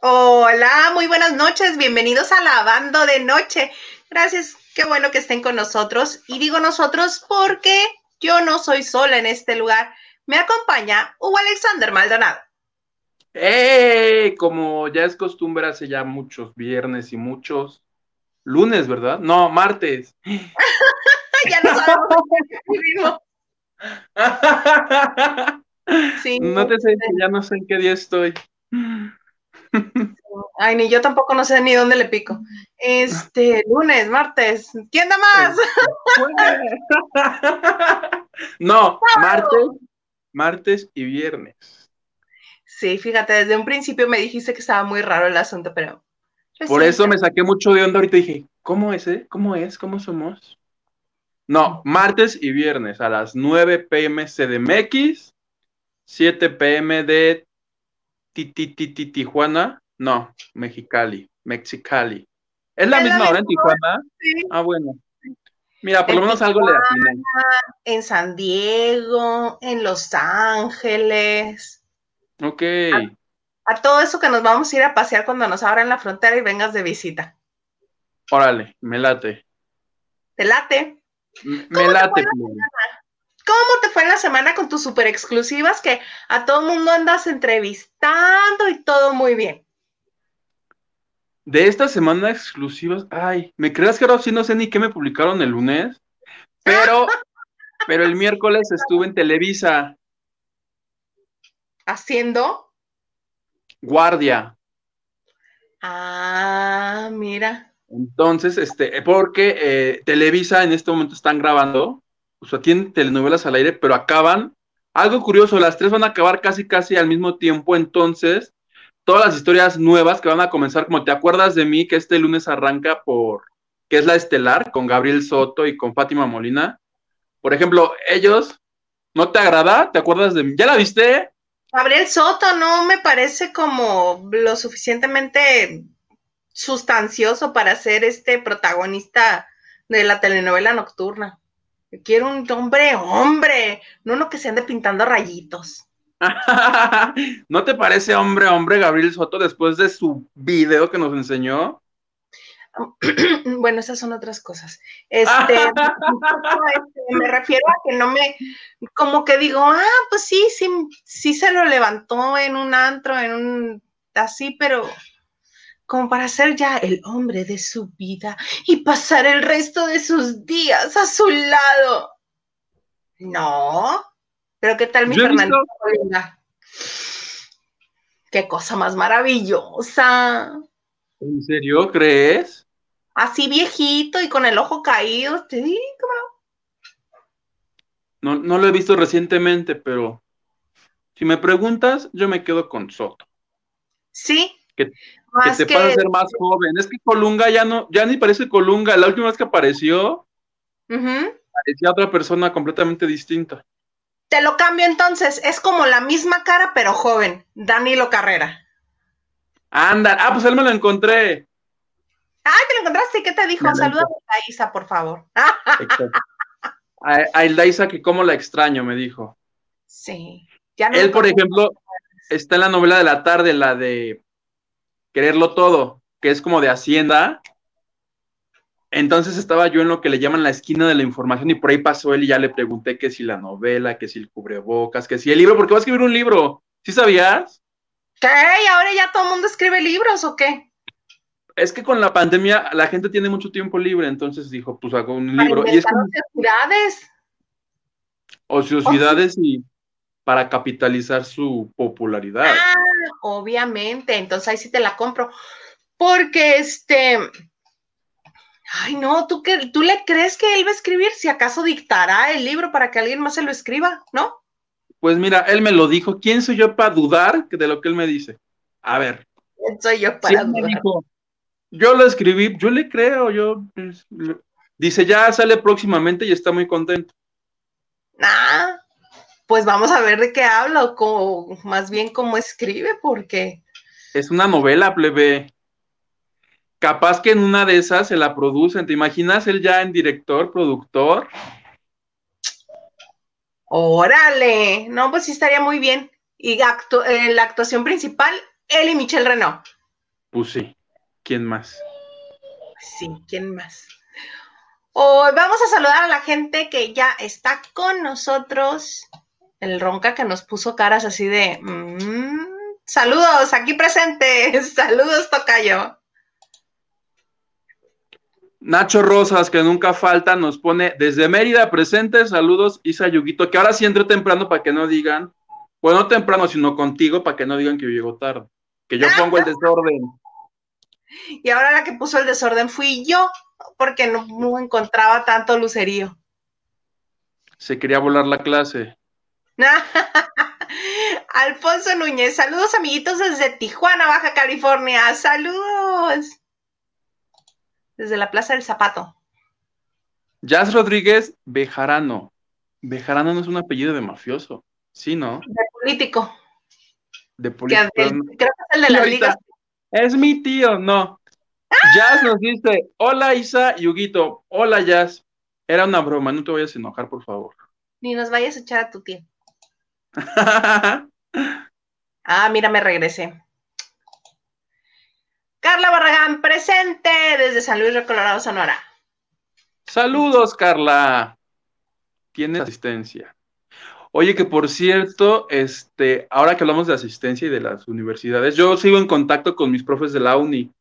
Hola, muy buenas noches, bienvenidos a Lavando de Noche. Gracias, qué bueno que estén con nosotros. Y digo nosotros porque yo no soy sola en este lugar. Me acompaña Hugo Alexander Maldonado. ¡Ey! Como ya es costumbre hace ya muchos viernes y muchos lunes, ¿verdad? No, martes. ya no sabemos sí, no te sé, ya no sé en qué día estoy. Ay, ni yo tampoco no sé ni dónde le pico. Este, lunes, martes, ¿quién da más? no, martes, martes y viernes. Sí, fíjate, desde un principio me dijiste que estaba muy raro el asunto, pero. Por eso me saqué mucho de onda ahorita dije, ¿cómo es, eh? ¿Cómo es? ¿Cómo somos? No, martes y viernes a las 9 pm CDMX, 7 pm de Tijuana, no, Mexicali, Mexicali. ¿Es la misma hora en Tijuana? Ah, bueno. Mira, por lo menos algo le atiné. En San Diego, en Los Ángeles. Ok. A, todo eso que nos vamos a ir a pasear cuando nos abran la frontera y vengas de visita. Órale, me late. ¿Te late? Me late. ¿Cómo te fue en la semana con tus super exclusivas que a todo mundo andas entrevistando y todo muy bien? De esta semana exclusivas, ay, ¿me creas que ahora sí no sé ni qué me publicaron el lunes? Pero, pero el miércoles estuve en Televisa. ¿Haciendo? Guardia. Ah, mira. Entonces, este, porque eh, Televisa en este momento están grabando o sea, tienen telenovelas al aire, pero acaban. Algo curioso, las tres van a acabar casi casi al mismo tiempo, entonces todas las historias nuevas que van a comenzar, como te acuerdas de mí, que este lunes arranca por, que es la estelar, con Gabriel Soto y con Fátima Molina. Por ejemplo, ellos, ¿no te agrada? ¿Te acuerdas de mí? ¿Ya la viste? Gabriel Soto no me parece como lo suficientemente sustancioso para ser este protagonista de la telenovela nocturna. Quiero un hombre, hombre, no uno que se ande pintando rayitos. ¿No te parece hombre, hombre, Gabriel Soto, después de su video que nos enseñó? bueno, esas son otras cosas. Este, este, me refiero a que no me, como que digo, ah, pues sí, sí, sí se lo levantó en un antro, en un, así, pero como para ser ya el hombre de su vida y pasar el resto de sus días a su lado. No, pero ¿qué tal mi Fernando? Qué cosa más maravillosa. ¿En serio crees? Así viejito y con el ojo caído, te digo. No, no lo he visto recientemente, pero si me preguntas, yo me quedo con Soto. Sí, que, te que... ser más joven. Es que Colunga ya no, ya ni parece Colunga. La última vez que apareció, parecía otra persona completamente distinta. Te lo cambio entonces, es como la misma cara, pero joven. Danilo Carrera. Anda, ah, pues él me lo encontré. Ay, te lo encontraste, ¿qué te dijo? Saluda a Isa, por favor. a, a Isa que cómo la extraño, me dijo. Sí. él, por ejemplo, está en la novela de la tarde, la de quererlo todo, que es como de Hacienda. Entonces estaba yo en lo que le llaman la esquina de la información y por ahí pasó él y ya le pregunté que si la novela, que si el cubrebocas, que si el libro, porque va a escribir un libro. ¿Sí sabías? ¿Qué? ¿Y ahora ya todo el mundo escribe libros o qué? Es que con la pandemia la gente tiene mucho tiempo libre, entonces dijo, pues hago un libro. Y es ociosidades. Ociosidades y para capitalizar su popularidad. Ah, obviamente, entonces ahí sí te la compro. Porque este, ay no, ¿tú, qué, ¿tú le crees que él va a escribir? Si acaso dictará el libro para que alguien más se lo escriba, ¿no? Pues mira, él me lo dijo. ¿Quién soy yo para dudar de lo que él me dice? A ver. ¿Quién soy yo para dudar? yo lo escribí, yo le creo, yo... Pues, dice, ya sale próximamente y está muy contento. Ah, pues vamos a ver de qué habla o más bien cómo escribe, porque... Es una novela, plebe. Capaz que en una de esas se la producen. ¿Te imaginas él ya en director, productor? Órale, no, pues sí estaría muy bien. Y eh, la actuación principal, él y Michelle Renault. Pues sí, ¿quién más? Sí, ¿quién más? Hoy vamos a saludar a la gente que ya está con nosotros. El ronca que nos puso caras así de mm, saludos aquí presentes, saludos Tocayo. Nacho Rosas, que nunca falta, nos pone desde Mérida presente, saludos Isa Yuguito, que ahora sí entré temprano para que no digan, bueno, no temprano, sino contigo, para que no digan que yo llego tarde, que yo pongo el desorden. Y ahora la que puso el desorden fui yo, porque no, encontraba tanto lucerío. Se quería volar la clase. Alfonso Núñez, saludos amiguitos desde Tijuana, Baja California, saludos. Desde la Plaza del Zapato. Jazz Rodríguez Bejarano. Bejarano no es un apellido de mafioso, ¿sí, no? De político. De político. creo que es el de la liga. Es mi tío, no. Jazz nos dice, hola Isa y Huguito, hola Jazz. Era una broma, no te vayas a enojar, por favor. Ni nos vayas a echar a tu tío. ah, mira, me regresé. Carla Barragán, presente desde San Luis Colorado, Sonora. Saludos, Carla. Tienes asistencia. Oye, que por cierto, este, ahora que hablamos de asistencia y de las universidades, yo sigo en contacto con mis profes de la uni.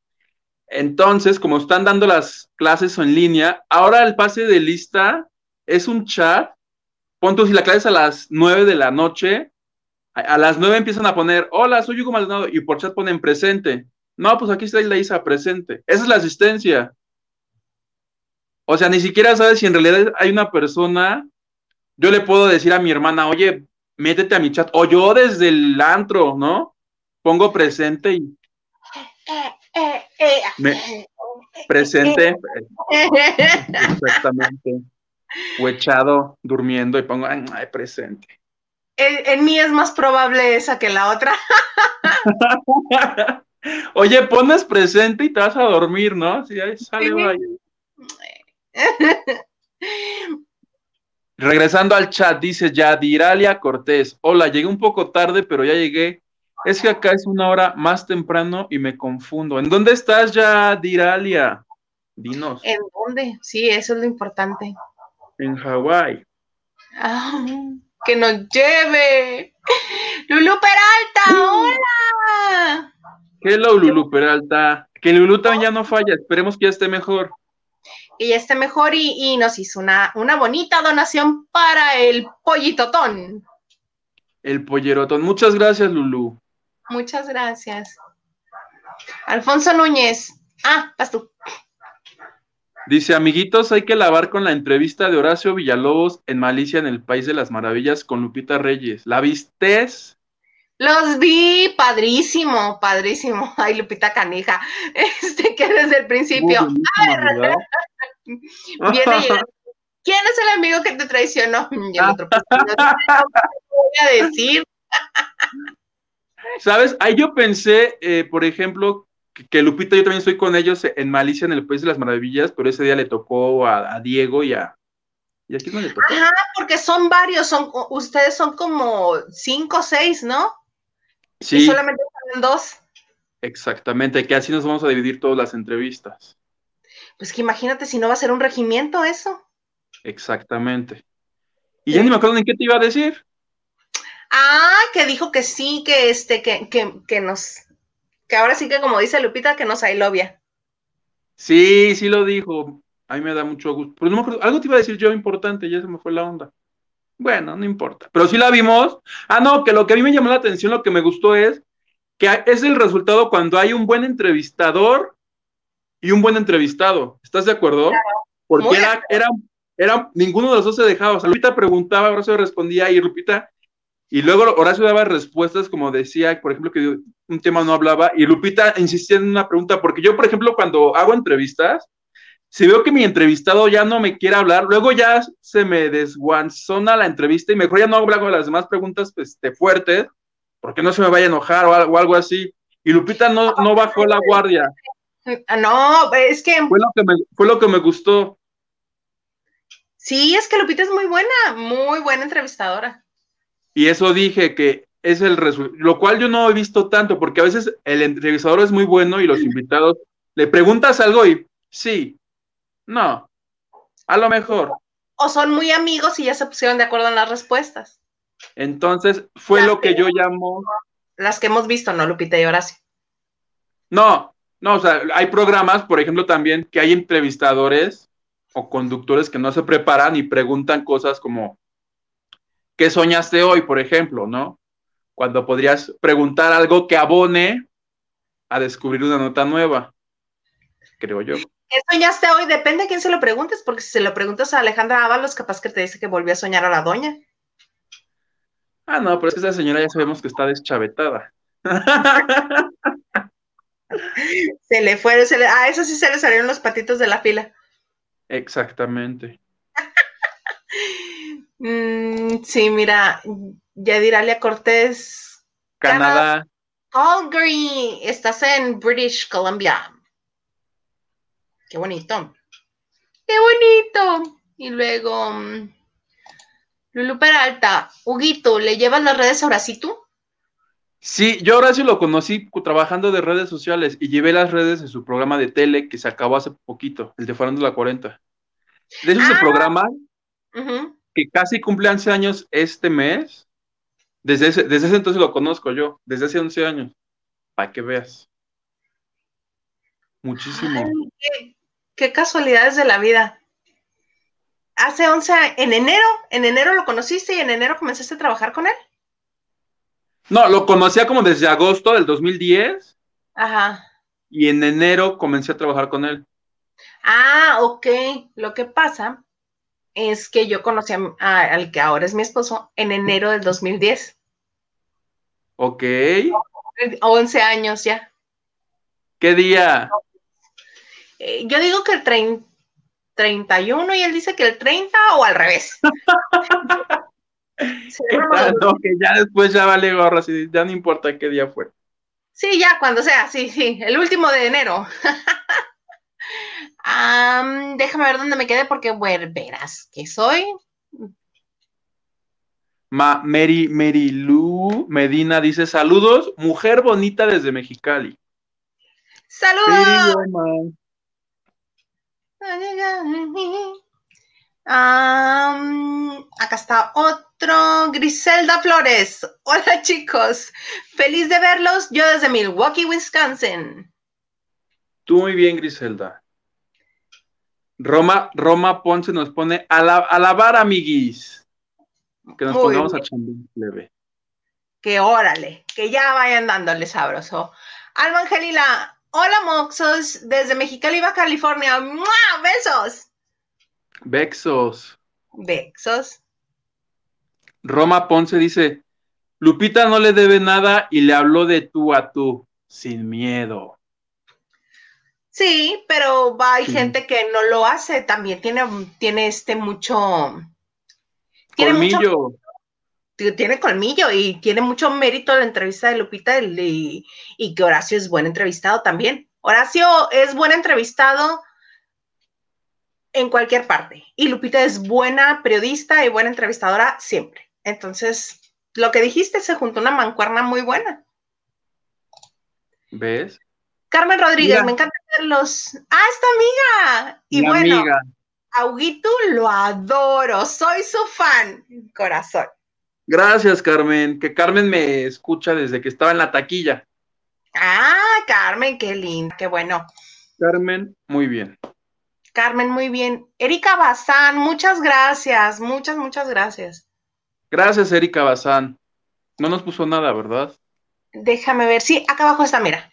Entonces, como están dando las clases en línea, ahora el pase de lista es un chat. Ponte si la clase es a las 9 de la noche, a, las 9 empiezan a poner, hola, soy Hugo Maldonado, y por chat ponen presente. No, pues aquí está la Isa presente. Esa es la asistencia. O sea, ni siquiera sabes si en realidad hay una persona yo le puedo decir a mi hermana, oye, métete a mi chat, o yo desde el antro, ¿no? Pongo presente y... presente, exactamente, o echado, durmiendo y pongo, ay, presente. En, mí es más probable esa que la otra. Oye, pones presente y te vas a dormir, ¿no? Sí, ahí sale, Regresando al chat, dice Yadiralia Cortés. Hola, llegué un poco tarde, pero ya llegué. Es que acá es una hora más temprano y me confundo. ¿En dónde estás, Yadiralia? Dinos. ¿En dónde? Sí, eso es lo importante. En Hawái. Ah, que nos lleve. Lulu Peralta, hola. Hello, Lulu Peralta. Que Lulu también ya no falla. Esperemos que ya esté mejor que ya esté mejor y, nos hizo una, una, bonita donación para el pollitotón. El pollerotón. Muchas gracias, Lulu. Muchas gracias. Alfonso Núñez. Ah, vas tú. Dice, amiguitos, hay que lavar con la entrevista de Horacio Villalobos en Malicia en el País de las Maravillas con Lupita Reyes. ¿La vistes? Los vi, padrísimo, padrísimo. Ay, Lupita Canija, este que desde el principio. Viene ¿Quién es el amigo que te traicionó? Y el otro, pues, voy a decir. ¿Sabes? Ahí yo pensé, eh, por ejemplo, que, Lupita, yo también estoy con ellos en Malicia, en el País de las Maravillas, pero ese día le tocó a, Diego y a, ¿Y aquí no le tocó? Ajá, porque son varios, son, ustedes son como cinco o seis, ¿no? Sí. Y solamente salen dos. Exactamente, que así nos vamos a dividir todas las entrevistas. Pues que imagínate si no va a ser un regimiento eso. Exactamente. Y ya ni me acuerdo en qué te iba a decir. Ah, que dijo que sí, que este, que, que, que nos, que ahora sí que como dice Lupita, que nos ailovia. Sí, sí lo dijo. A mí me da mucho gusto. Pero no me acuerdo, algo te iba a decir yo importante, ya se me fue la onda. Bueno, no importa. Pero sí la vimos. Ah, no, que lo que a mí me llamó la atención, lo que me gustó es que es el resultado cuando hay un buen entrevistador y un buen entrevistado. ¿Estás de acuerdo? Porque era, era, era, ninguno de los dos se dejaba. O sea, Lupita preguntaba, Horacio respondía y Lupita, y luego Horacio daba respuestas como decía, por ejemplo, que un tema no hablaba, y Lupita insistía en una pregunta, porque yo, por ejemplo, cuando hago entrevistas, si veo que mi entrevistado ya no me quiere hablar, luego ya se me desguanzona la entrevista y mejor ya no hago las demás preguntas pues, fuertes, porque no se me vaya a enojar o algo, así. Y Lupita no, no bajó la guardia. No, es que... Fue lo que, me, fue lo que me gustó. Sí, es que Lupita es muy buena, muy buena entrevistadora. Y eso dije que es el resultado, lo cual yo no he visto tanto, porque a veces el entrevistador es muy bueno y los invitados le preguntas algo y sí, no, a lo mejor. O son muy amigos y ya se pusieron de acuerdo en las respuestas. Entonces, fue lo que yo llamo. Las que hemos visto, ¿no, Lupita y Horacio? No, no, o sea, hay programas, por ejemplo, también que hay entrevistadores o conductores que no se preparan y preguntan cosas como, ¿qué soñaste hoy, por ejemplo, no? Cuando podrías preguntar algo que abone a descubrir una nota nueva, creo yo. ¿Qué soñaste hoy? Depende a quién se lo preguntes, porque si se lo preguntas a Alejandra Ábalos, capaz que te dice que volvió a soñar a la doña. Ah, no, pero es que esa señora ya sabemos que está deschavetada. se le fue, se le, a eso sí se le salieron los patitos de la fila. Exactamente. mm, sí, mira, Yadiralia Cortés. Canadá. Calgary, estás en British Columbia. Qué bonito. Qué bonito. Y luego, mm, Lulu Peralta, Huguito, ¿le llevas las redes ahora sí tú? Sí, yo ahora sí lo conocí trabajando de redes sociales y llevé las redes de su programa de tele que se acabó hace poquito, el de la 40. De hecho, ese ah. programa que casi cumple 11 años este mes, desde ese, desde ese entonces lo conozco yo, desde hace 11 años, para que veas. Muchísimo. qué, qué, casualidades de la vida. Hace 11, en enero, en enero lo conociste y en enero comenzaste a trabajar con él. No, lo conocía como desde agosto del 2010. Ajá. Y en enero comencé a trabajar con él. Ah, ok. Lo que pasa es que yo conocí al que ahora es mi esposo en enero del 2010. Ok. 11 años ya. ¿Qué día? Eh, yo digo que el 31 y él dice que el 30 o al revés. que ya después ya vale gorro, así, ya no importa qué día fue. Sí, ya, cuando sea, sí, sí, el último de enero. déjame ver dónde me quedé porque, bueno, verás que soy. Ma Mary, Mary Lu Medina dice: Saludos, mujer bonita desde Mexicali. ¡Saludos! acá está otro, Griselda Flores. Hola chicos, feliz de verlos. Yo desde Milwaukee, Wisconsin. Tú muy bien, Griselda. Roma, Roma Ponce nos pone a, la, a lavar, amiguis. Que nos pongamos a leve. Que órale, que ya vayan dándole sabroso. Alma Angelila, hola Moxos, desde Mexicali, California. ¡Besos! Bexos. Bexos. Roma Ponce dice, Lupita no le debe nada y le habló de tú a tú, sin miedo. Sí, pero hay gente que no lo hace, también tiene, tiene este mucho... Tiene colmillo. tiene colmillo y tiene mucho mérito la entrevista de Lupita y, y que Horacio es buen entrevistado también. Horacio es buen entrevistado en cualquier parte. Y Lupita es buena periodista y buena entrevistadora siempre. Entonces, lo que dijiste se juntó una mancuerna muy buena. ¿Ves? Carmen Rodríguez, me encanta verlos. Ah, esta amiga. Y bueno, Auguito lo adoro, soy su fan, corazón. Gracias, Carmen. Que Carmen me escucha desde que estaba en la taquilla. Ah, Carmen, qué lindo, qué bueno. Carmen, muy bien. Carmen, muy bien. Erika Bazán, muchas gracias, muchas, muchas gracias. Gracias, Erika Bazán. No nos puso nada, ¿verdad? Déjame ver. Sí, acá abajo está, mira.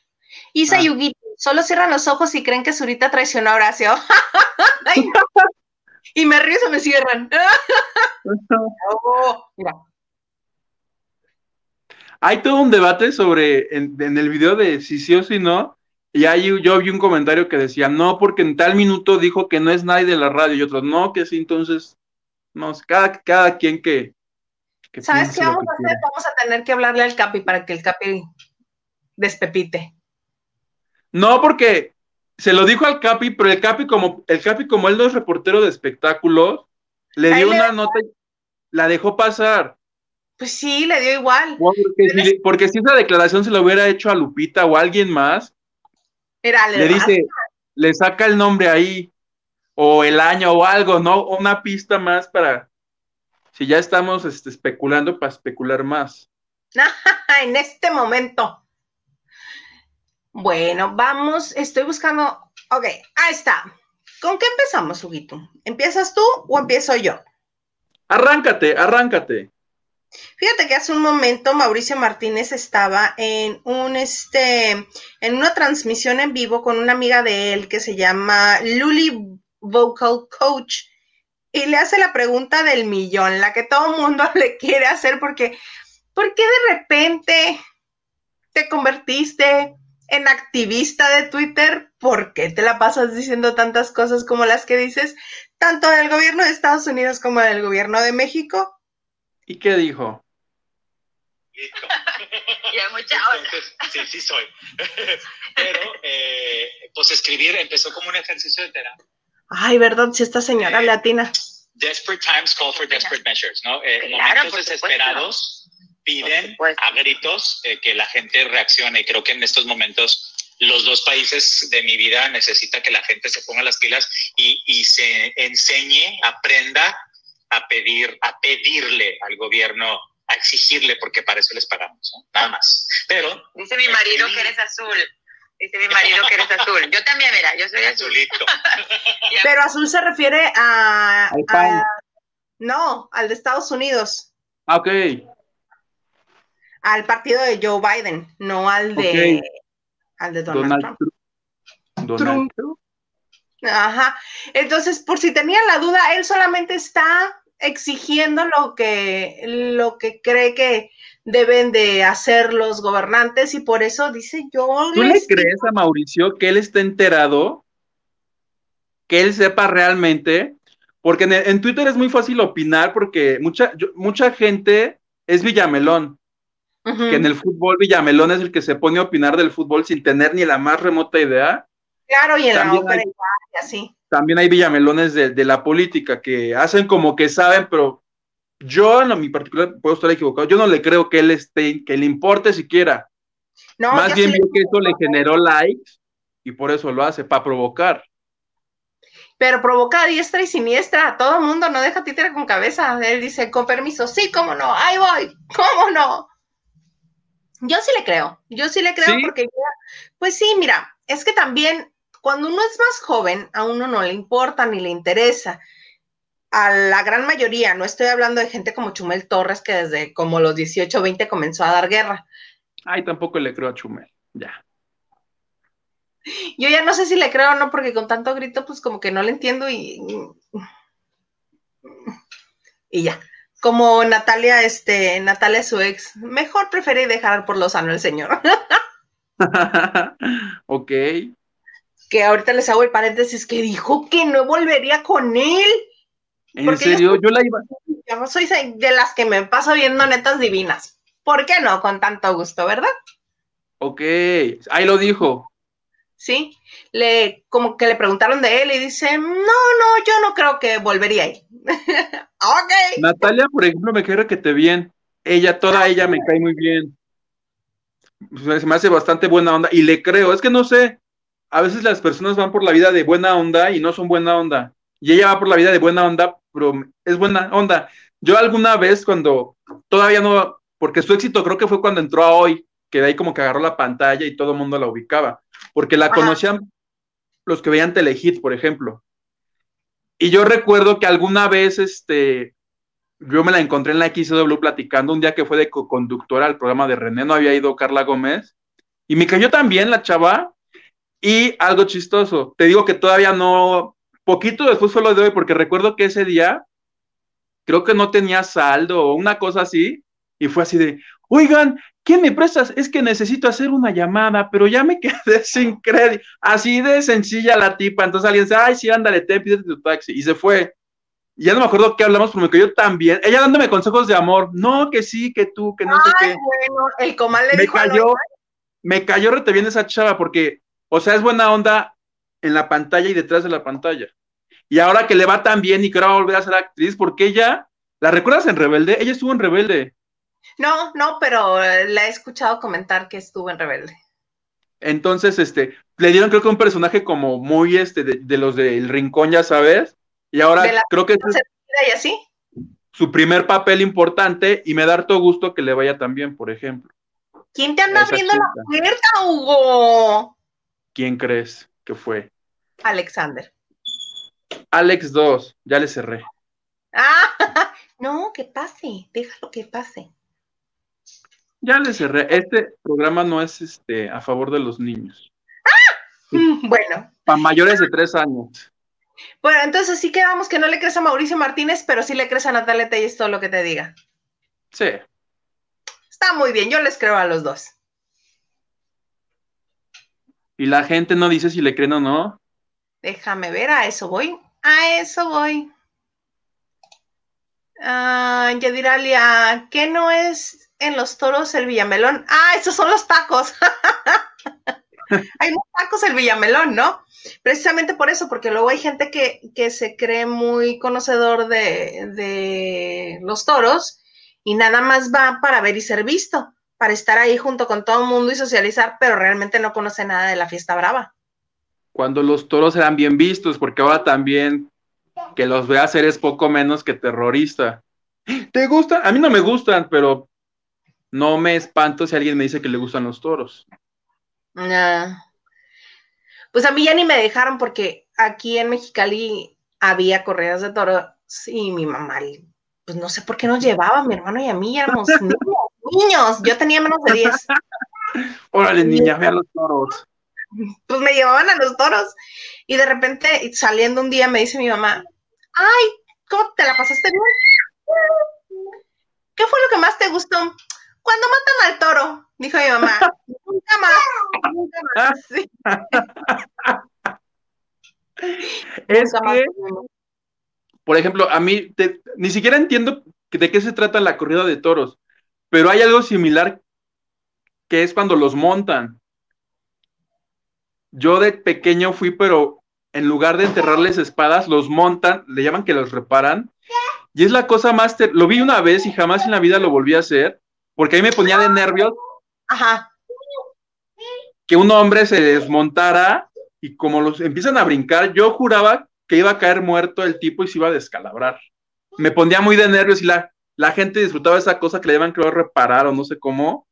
Isa y ah. solo cierran los ojos y creen que Zurita traicionó a Horacio. y me río, se me cierran. Oh, Hay todo un debate sobre en, en, el video de si sí o si no, y ahí yo vi un comentario que decía, no, porque en tal minuto dijo que no es nadie de la radio, y otros, no, que sí, entonces, no, cada, cada quien que... ¿Sabes qué vamos a hacer? Vamos a tener que hablarle al Capi para que el Capi despepite. No, porque se lo dijo al Capi, pero el Capi, como, el Capi, como él no es reportero de espectáculos, le dio una nota, la dejó pasar. Pues sí, le dio igual. Porque, si, esa declaración se lo hubiera hecho a Lupita o a alguien más, Era le dice, le saca el nombre ahí, o el año o algo, ¿no? Una pista más para, si ya estamos este, especulando, para especular más. en este momento. Bueno, vamos, estoy buscando, ok, ahí está. ¿Con qué empezamos, Huguito? ¿Empiezas tú o empiezo yo? Arráncate, arráncate. Fíjate que hace un momento Mauricio Martínez estaba en un este en una transmisión en vivo con una amiga de él que se llama Luli Vocal Coach y le hace la pregunta del millón, la que todo mundo le quiere hacer porque ¿por qué de repente te convertiste en activista de Twitter? ¿Por qué te la pasas diciendo tantas cosas como las que dices, tanto del gobierno de Estados Unidos como del gobierno de México? ¿Y qué dijo? Listo. ya, mucha sí, sí soy. Pero, eh, pues escribir empezó como un ejercicio de terapia. Ay, ¿verdad? Si esta señora eh, latina. Desperate times call for desperate measures, ¿no? Eh, momentos desesperados piden a gritos eh, que la gente reaccione. Y creo que en estos momentos los dos países de mi vida necesita que la gente se ponga las pilas y, y se enseñe, aprenda a pedir, a pedirle al gobierno, a exigirle, porque para eso les pagamos, nada más. Pero. Dice mi marido que eres azul. Dice mi marido que eres azul. Yo también, mira, yo soy azulito. Pero azul se refiere a, no, al de Estados Unidos. Ah, ok. Al partido de Joe Biden, no al de al de Donald, Trump. Donald Trump. Ajá. Entonces, por si tenían la duda, él solamente está exigiendo lo que, lo que cree que deben de hacer los gobernantes y por eso dice yo. ¿Tú le crees a Mauricio que él esté enterado? Que él sepa realmente, porque en, Twitter es muy fácil opinar porque mucha, mucha gente es Villamelón. Que en el fútbol Villamelón es el que se pone a opinar del fútbol sin tener ni la más remota idea. Claro, y en la ópera así también hay villamelones de, la política que hacen como que saben, pero yo en mi particular puedo estar equivocado, yo no le creo que él esté, que le importe siquiera. Más bien vio que eso le generó likes y por eso lo hace, para provocar. Pero provoca a diestra y siniestra a todo mundo, no deja títere con cabeza. Él dice, con permiso, sí, cómo no, ahí voy, cómo no. Yo sí le creo, yo sí le creo porque, pues sí, mira, es que también cuando uno es más joven, a uno no le importa ni le interesa. A la gran mayoría, no estoy hablando de gente como Chumel Torres, que desde como los 18 o 20 comenzó a dar guerra. Ay, tampoco le creo a Chumel, ya. Yo ya no sé si le creo o no, porque con tanto grito, pues como que no le entiendo y. Y ya. Como Natalia, este, Natalia su ex, mejor preferí dejar por lo sano el señor. ok que ahorita les hago el paréntesis, que dijo que no volvería con él. ¿En serio? Yo, la iba. Yo soy de las que me paso viendo netas divinas. ¿Por qué no? Con tanto gusto, ¿verdad? Ok, ahí lo dijo. Sí, le, como que le preguntaron de él y dice, no, no, yo no creo que volvería ahí. ok. Natalia, por ejemplo, me queda que te bien. Ella, toda ah, ella me cae muy bien. Se me hace bastante buena onda y le creo. Es que no sé, a veces las personas van por la vida de buena onda y no son buena onda. Y ella va por la vida de buena onda, pero es buena onda. Yo alguna vez cuando todavía no, porque su éxito creo que fue cuando entró a hoy, que de ahí como que agarró la pantalla y todo el mundo la ubicaba, porque la conocían los que veían Telehit, por ejemplo. Y yo recuerdo que alguna vez, este, yo me la encontré en la XW platicando un día que fue de co-conductora al programa de René, no había ido Carla Gómez, y me cayó también la chava, y algo chistoso, te digo que todavía no, poquito después fue lo de hoy, porque recuerdo que ese día creo que no tenía saldo o una cosa así, y fue así de, oigan, ¿quién me prestas? Es que necesito hacer una llamada, pero ya me quedé sin crédito. Así de sencilla la tipa. Entonces alguien dice, ay, sí, ándale, te pides tu taxi. Y se fue. ya no me acuerdo qué hablamos, pero me cayó también. Ella dándome consejos de amor. No, que sí, que tú, que no sé qué. Bueno, el comal le me cayó, me cayó rete bien esa chava, porque o sea, es buena onda en la pantalla y detrás de la pantalla. Y ahora que le va tan bien y que ahora va a volver a ser actriz, porque ella, ¿la recuerdas en Rebelde? Ella estuvo en Rebelde. No, no, pero la he escuchado comentar que estuvo en Rebelde. Entonces, este, le dieron creo que un personaje como muy, este, de, los del Rincón, ya sabes, y ahora creo que y así. su primer papel importante y me da harto gusto que le vaya también, por ejemplo. ¿Quién te anda abriendo la puerta, Hugo? ¿Quién crees que fue? Alexander. Alex 2, ya le cerré. Ah, no, que pase, déjalo que pase. Ya le cerré. Este programa no es este a favor de los niños. ¡Ah! Bueno. Para mayores de tres años. Bueno, entonces sí quedamos que no le crees a Mauricio Martínez, pero sí le crees a Natalia Telles todo lo que te diga. Sí. Está muy bien, yo les creo a los dos. Y la gente no dice si le creen o no. Déjame ver, a eso voy. A eso voy. Ah, Yadiralia, ¿qué no es en los toros el Villamelón? Ah, esos son los tacos. hay unos tacos el Villamelón, ¿no? Precisamente por eso, porque luego hay gente que, que se cree muy conocedor de, de, los toros y nada más va para ver y ser visto, para estar ahí junto con todo el mundo y socializar, pero realmente no conoce nada de la fiesta brava. Cuando los toros eran bien vistos, porque ahora también que los ve hacer es poco menos que terrorista. ¿Te gustan? A mí no me gustan, pero no me espanto si alguien me dice que le gustan los toros. Pues a mí ya ni me dejaron porque aquí en Mexicali había correas de toros y mi mamá, pues no sé por qué nos llevaba, mi hermano y a mí éramos niños, niños, yo tenía menos de 10. Órale, niña, ve a los toros. Pues me llevaban a los toros y de repente saliendo un día me dice mi mamá, ay, ¿cómo te la pasaste bien? ¿Qué fue lo que más te gustó? Cuando matan al toro, dijo mi mamá. Nunca más, nunca más. Es que, por ejemplo, a mí ni siquiera entiendo de qué se trata la corrida de toros, pero hay algo similar que es cuando los montan. Yo de pequeño fui, pero en lugar de enterrarles espadas, los montan, le llaman que los reparan, y es la cosa más, lo vi una vez y jamás en la vida lo volví a hacer, porque ahí me ponía de nervios. Ajá. Que un hombre se desmontara y como los empiezan a brincar, yo juraba que iba a caer muerto el tipo y se iba a descalabrar. Me ponía muy de nervios y la, la gente disfrutaba esa cosa que le llaman, creo, reparar o no sé cómo.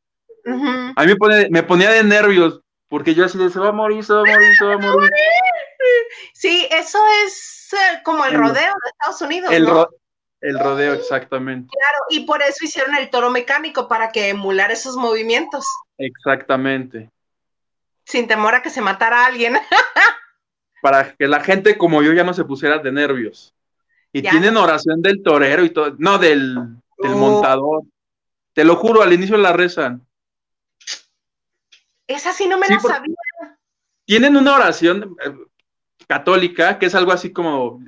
A mí me, me ponía de nervios, porque yo así de, se va a morir, se va a morir, se va a morir. Sí, eso es eh, como el, rodeo de Estados Unidos. El, el rodeo, exactamente. Claro, y por eso hicieron el toro mecánico, para que emular esos movimientos. Exactamente. Sin temor a que se matara a alguien. para que la gente como yo ya no se pusiera de nervios. Y tienen oración del torero y todo, no, del, del oh. montador. Te lo juro, al inicio la rezan. Esa sí no me la sabía. Tienen una oración eh, católica que es algo así como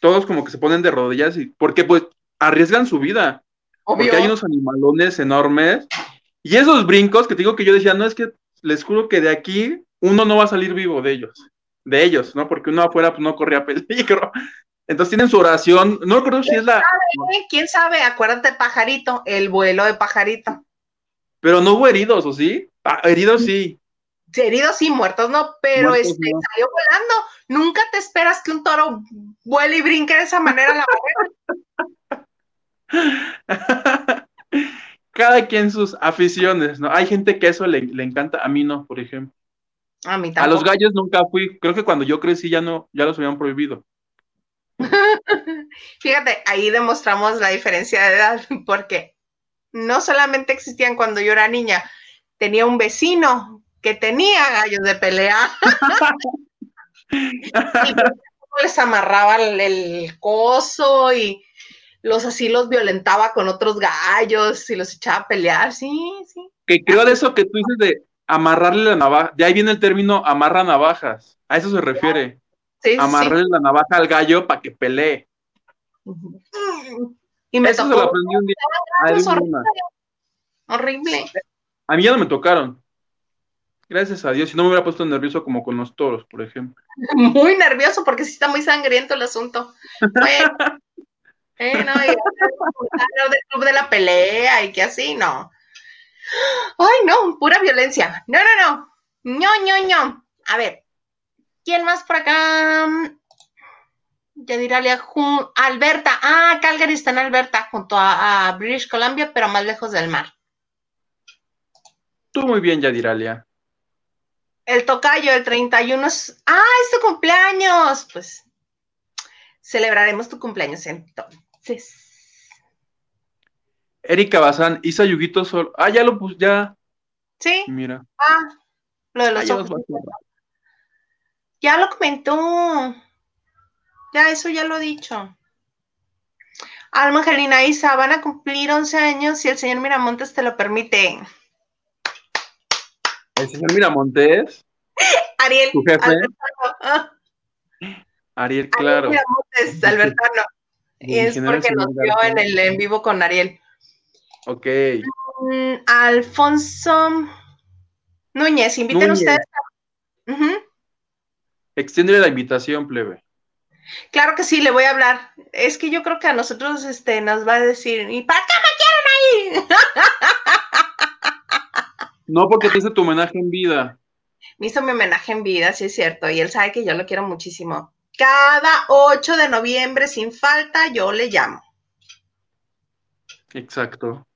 todos como que se ponen de rodillas y porque pues arriesgan su vida. Porque hay unos animalones enormes y esos brincos que te digo que yo decía, no es que les juro que de aquí uno no va a salir vivo de ellos, de ellos, ¿no? Porque uno afuera pues, no corría peligro. Entonces tienen su oración, no recuerdo si es la... ¿Quién sabe? Acuérdate, pajarito, el vuelo de pajarito. Pero no hubo heridos, ¿o sí? Ah, heridos sí. Heridos sí, muertos no, pero este salió volando. Nunca te esperas que un toro vuele y brinque de esa manera la Cada quien sus aficiones, ¿no? Hay gente que eso le, encanta, a mí no, por ejemplo. A mí A los gallos nunca fui, creo que cuando yo crecí ya no, ya los habían prohibido. Fíjate, ahí demostramos la diferencia de edad, porque no solamente existían cuando yo era niña, tenía un vecino que tenía gallos de pelea. y les amarraba el, coso y los así los violentaba con otros gallos y los echaba a pelear, sí, sí. Que creo de eso que tú dices de amarrarle la navaja, de ahí viene el término amarra navajas, a eso se refiere. Sí, amarrarle la navaja al gallo para que pelee. Y me eso se lo aprendí un día. horrible. horrible. A mí ya no me tocaron. Gracias a Dios. Si no me hubiera puesto nervioso como con los toros, por ejemplo. Muy nervioso porque sí está muy sangriento el asunto. Eh, no, y del club de la pelea y que así, no. Ay, no, pura violencia. No, no, no. ño, ño, ño. A ver, ¿quién más por acá? Ya dirá Alberta. Ah, Calgary está en Alberta, junto a, British Columbia, pero más lejos del mar. Tú muy bien, Yadiralia. El tocayo, el 31 es. ¡Ah, es tu cumpleaños! Pues celebraremos tu cumpleaños entonces. Erika Bazán, Isa Yuguito Sol. Ah, ya lo puse, ya. Sí. Mira. Ah, lo de los ojos. Ya lo comentó. Ya, eso ya lo he dicho. Alma Angelina Isa, van a cumplir 11 años si el señor Miramontes te lo permite. ¿El señor Miramontes? Ariel. ¿Tu jefe? Ariel, claro. Ariel Miramontes, Albertano. Y es porque nos vio en el en vivo con Ariel. Ok. Mm, Alfonso Núñez, inviten ustedes. Extiende la invitación, plebe. Claro que sí, le voy a hablar. Es que yo creo que a nosotros este, nos va a decir, ¿y para qué me quieren ahí? No, porque te hice tu homenaje en vida. Me hizo mi homenaje en vida, sí es cierto, y él sabe que yo lo quiero muchísimo. Cada 8 de noviembre, sin falta, yo le llamo. Exacto.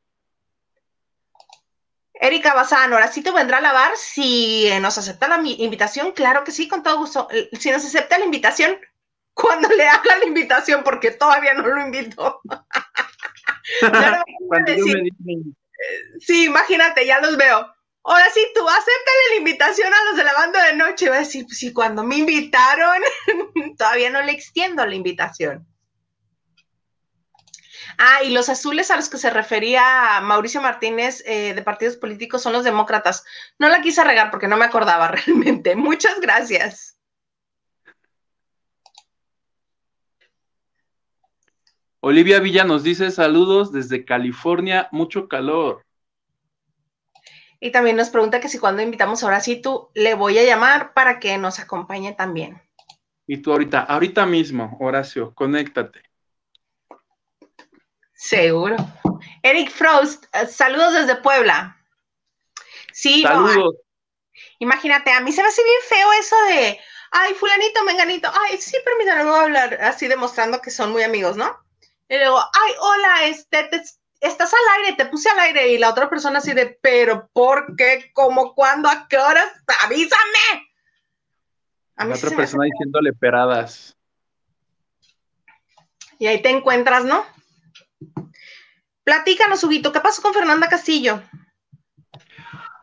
Erika Bazán, ahora sí te vendrá a lavar si nos acepta la invitación. Claro que sí, con todo gusto. Si nos acepta la invitación, cuando le haga la invitación, porque todavía no lo invito. sí, imagínate, ya los veo. Ahora sí, tú aceptas la invitación a los de la banda de noche. Va a decir, pues sí, cuando me invitaron, todavía no le extiendo la invitación. Ah, y los azules a los que se refería Mauricio Martínez eh, de partidos políticos son los demócratas. No la quise regar porque no me acordaba realmente. Muchas gracias. Olivia Villa nos dice saludos desde California, mucho calor. Y también nos pregunta que si cuando invitamos a Horacito le voy a llamar para que nos acompañe también. Y tú ahorita, ahorita mismo, Horacio, conéctate. Seguro. Eric Frost, eh, saludos desde Puebla. Sí, saludos. Imagínate, a mí se me hace bien feo eso de, ay, fulanito, menganito, ay, sí, voy a hablar así demostrando que son muy amigos, ¿no? Y luego, ay, hola, este, estás al aire, te puse al aire, y la otra persona así de, pero ¿por qué? ¿Cómo? ¿Cuándo? ¿A qué horas? ¡Avísame! A la otra persona diciéndole peradas. Y ahí te encuentras, ¿no? Platícanos, Huguito, ¿qué pasó con Fernanda Castillo?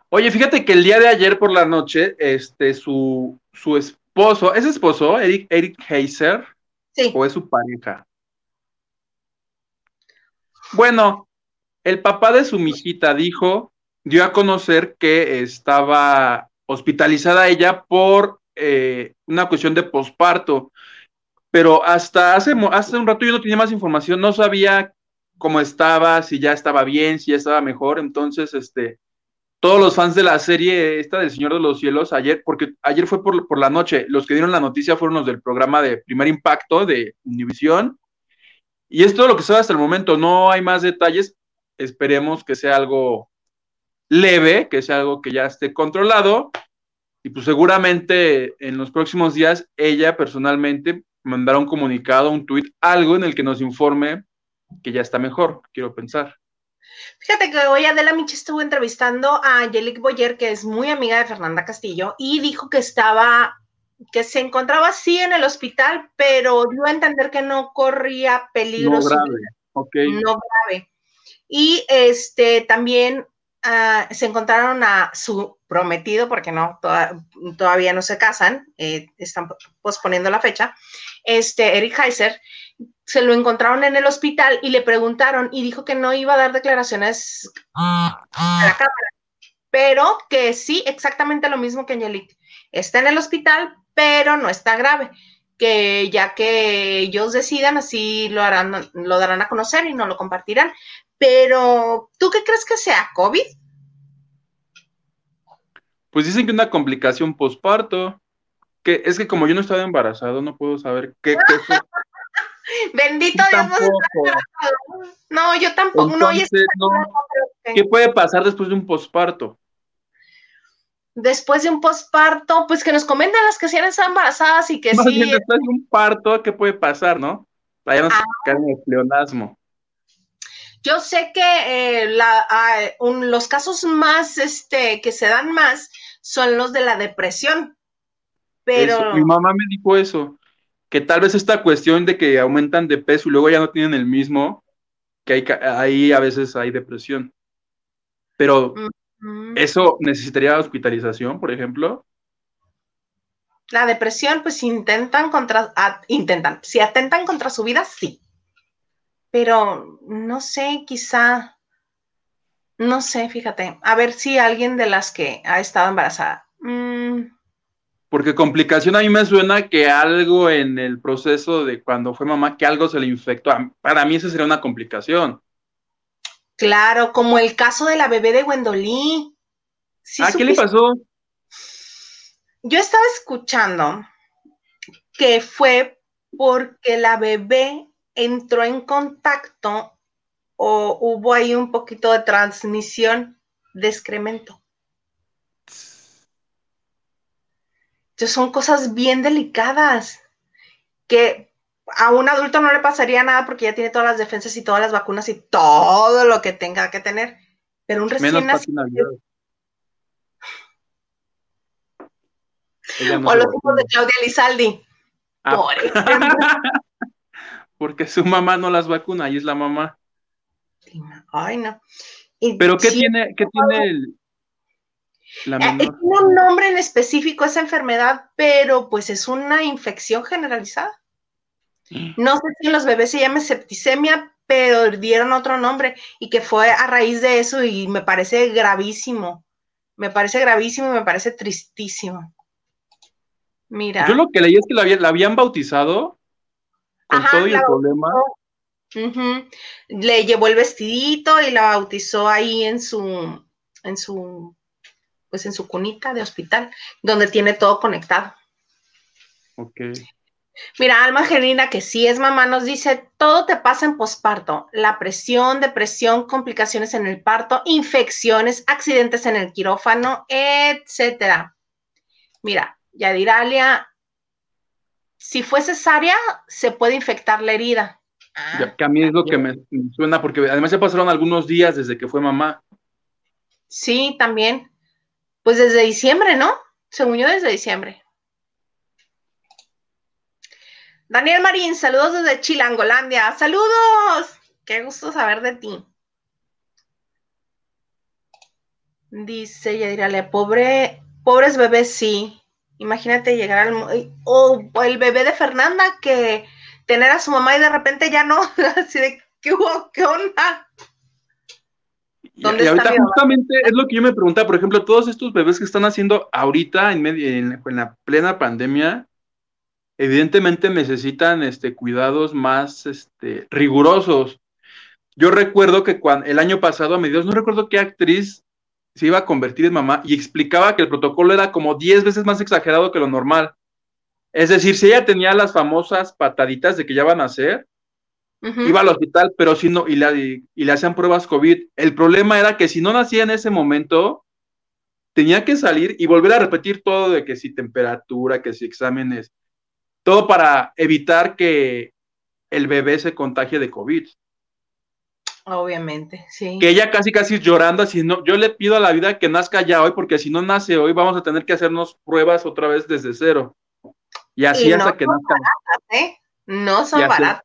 Oye, fíjate que el día de ayer por la noche, este, su, su esposo, ¿es esposo, Eric, Eric Heiser? Sí. ¿O es su pareja? Bueno, el papá de su mijita dijo, dio a conocer que estaba hospitalizada ella por eh, una cuestión de posparto, pero hasta hace, hace un rato yo no tenía más información, no sabía cómo estaba, si ya estaba bien, si ya estaba mejor. Entonces, este, todos los fans de la serie esta del Señor de los Cielos, ayer, porque ayer fue por, por la noche, los que dieron la noticia fueron los del programa de Primer Impacto de Univisión. Y es todo lo que sabe hasta el momento, no hay más detalles. Esperemos que sea algo leve, que sea algo que ya esté controlado. Y pues seguramente en los próximos días ella personalmente mandará un comunicado, un tweet, algo en el que nos informe que ya está mejor, quiero pensar. Fíjate que hoy Adela Michi estuvo entrevistando a Angelique Boyer, que es muy amiga de Fernanda Castillo, y dijo que estaba, que se encontraba así en el hospital, pero dio a entender que no corría peligro. No grave, No grave. Y este también ah, se encontraron a su prometido, porque no, todavía no se casan, eh, están posponiendo la fecha, este, Eric Heiser, se lo encontraron en el hospital y le preguntaron y dijo que no iba a dar declaraciones a la cámara, pero que sí, exactamente lo mismo que Angelique. Está en el hospital, pero no está grave, que ya que ellos decidan, así lo harán, lo darán a conocer y no lo compartirán. Pero, ¿tú qué crees que sea COVID? Pues dicen que una complicación posparto, que es que como yo no estaba embarazado, no puedo saber qué, qué Bendito Dios. Tampoco. No, yo tampoco. no, Entonces, no. ¿Qué puede pasar después de un posparto? Después de un posparto, pues que nos comentan las que sí han estado embarazadas y que Más sí. después de un parto, ¿qué puede pasar, no? Para ya no Ah. caer en el pleonasmo. Yo sé que eh, la- ah, un- los casos más este, que se dan más son los de la depresión. Pero Eso, Mi mamá me dijo eso, que tal vez esta cuestión de que aumentan de peso y luego ya no tienen el mismo, que hay, ahí a veces hay depresión. Pero mm, eso necesitaría hospitalización, por ejemplo. la depresión, pues intentan contra, ah, intentan, si atentan contra su vida, sí. Pero no sé, quizá, no sé, fíjate, a ver si alguien de las que ha estado embarazada. Mm, Porque complicación a mí me suena que algo en el proceso de cuando fue mamá, que algo se le infectó. Para mí esa sería una complicación. claro, como el caso de la bebé de Wendolí. ¿Sí ah, ¿qué le pasó? Yo estaba escuchando que fue porque la bebé entró en contacto o hubo ahí un poquito de transmisión de excremento. Entonces son cosas bien delicadas que a un adulto no le pasaría nada porque ya tiene todas las defensas y todas las vacunas y todo lo que tenga que tener. Pero un recién Menos nacido no o los hijos de Claudia Lizaldi. Ah, Por ejemplo. porque su mamá no las vacuna y es la mamá. Ay, no. Y Pero ¿qué sí, tiene, qué tiene el, la eh, eh, menor? tiene un nombre en específico esa enfermedad, pero pues es una infección generalizada. No sé si en los bebés se llama septicemia, pero dieron otro nombre y que fue a raíz de eso y me parece gravísimo. Me parece gravísimo y me parece tristísimo. Mira. Yo lo que leí es que la, había- la habían bautizado con Ajá, todo y el problema. Le llevó el vestidito y la bautizó ahí en su, en su, pues en su cunita de hospital, donde tiene todo conectado. Ok. Mira, Alma Angelina, que sí es mamá, nos dice, todo te pasa en posparto, la presión, depresión, complicaciones en el parto, infecciones, accidentes en el quirófano, etcétera. Mira, Yadiralia, si fue cesárea, se puede infectar la herida. Ah, Ya, que a mí es lo que me, me suena, porque además ya pasaron algunos días desde que fue mamá. Sí, también. Pues desde diciembre, ¿no? Según yo, desde diciembre. Daniel Marín, saludos desde Chilangolandia. ¡Saludos! Qué gusto saber de ti. Dice Yadirale, pobre, pobres bebés, sí. Imagínate llegar al... O el bebé de Fernanda que tener a su mamá y de repente ya no. Así de, ¿qué hubo? ¿Qué onda? Y, ¿Dónde y está ahorita justamente es lo que yo me preguntaba, por ejemplo, todos estos bebés que están haciendo ahorita en, medio, en, la- en la plena pandemia, evidentemente necesitan este, cuidados más este, rigurosos. Yo recuerdo que cuando, el año pasado, a mediados, no recuerdo qué actriz se iba a convertir en mamá y explicaba que el protocolo era como 10 veces más exagerado que lo normal. Es decir, si ella tenía las famosas pataditas de que ya van a hacer, iba al hospital, pero si no, y le, y le hacían pruebas COVID. El problema era que si no nacía en ese momento, tenía que salir y volver a repetir todo de que si temperatura, que si exámenes, todo para evitar que el bebé se contagie de COVID. Obviamente, sí. Que ella casi casi llorando, así no, yo le pido a la vida que nazca ya hoy, porque si no nace hoy, vamos a tener que hacernos pruebas otra vez desde cero. Y así Y hasta no que son nazca. ¿eh? No son baratas.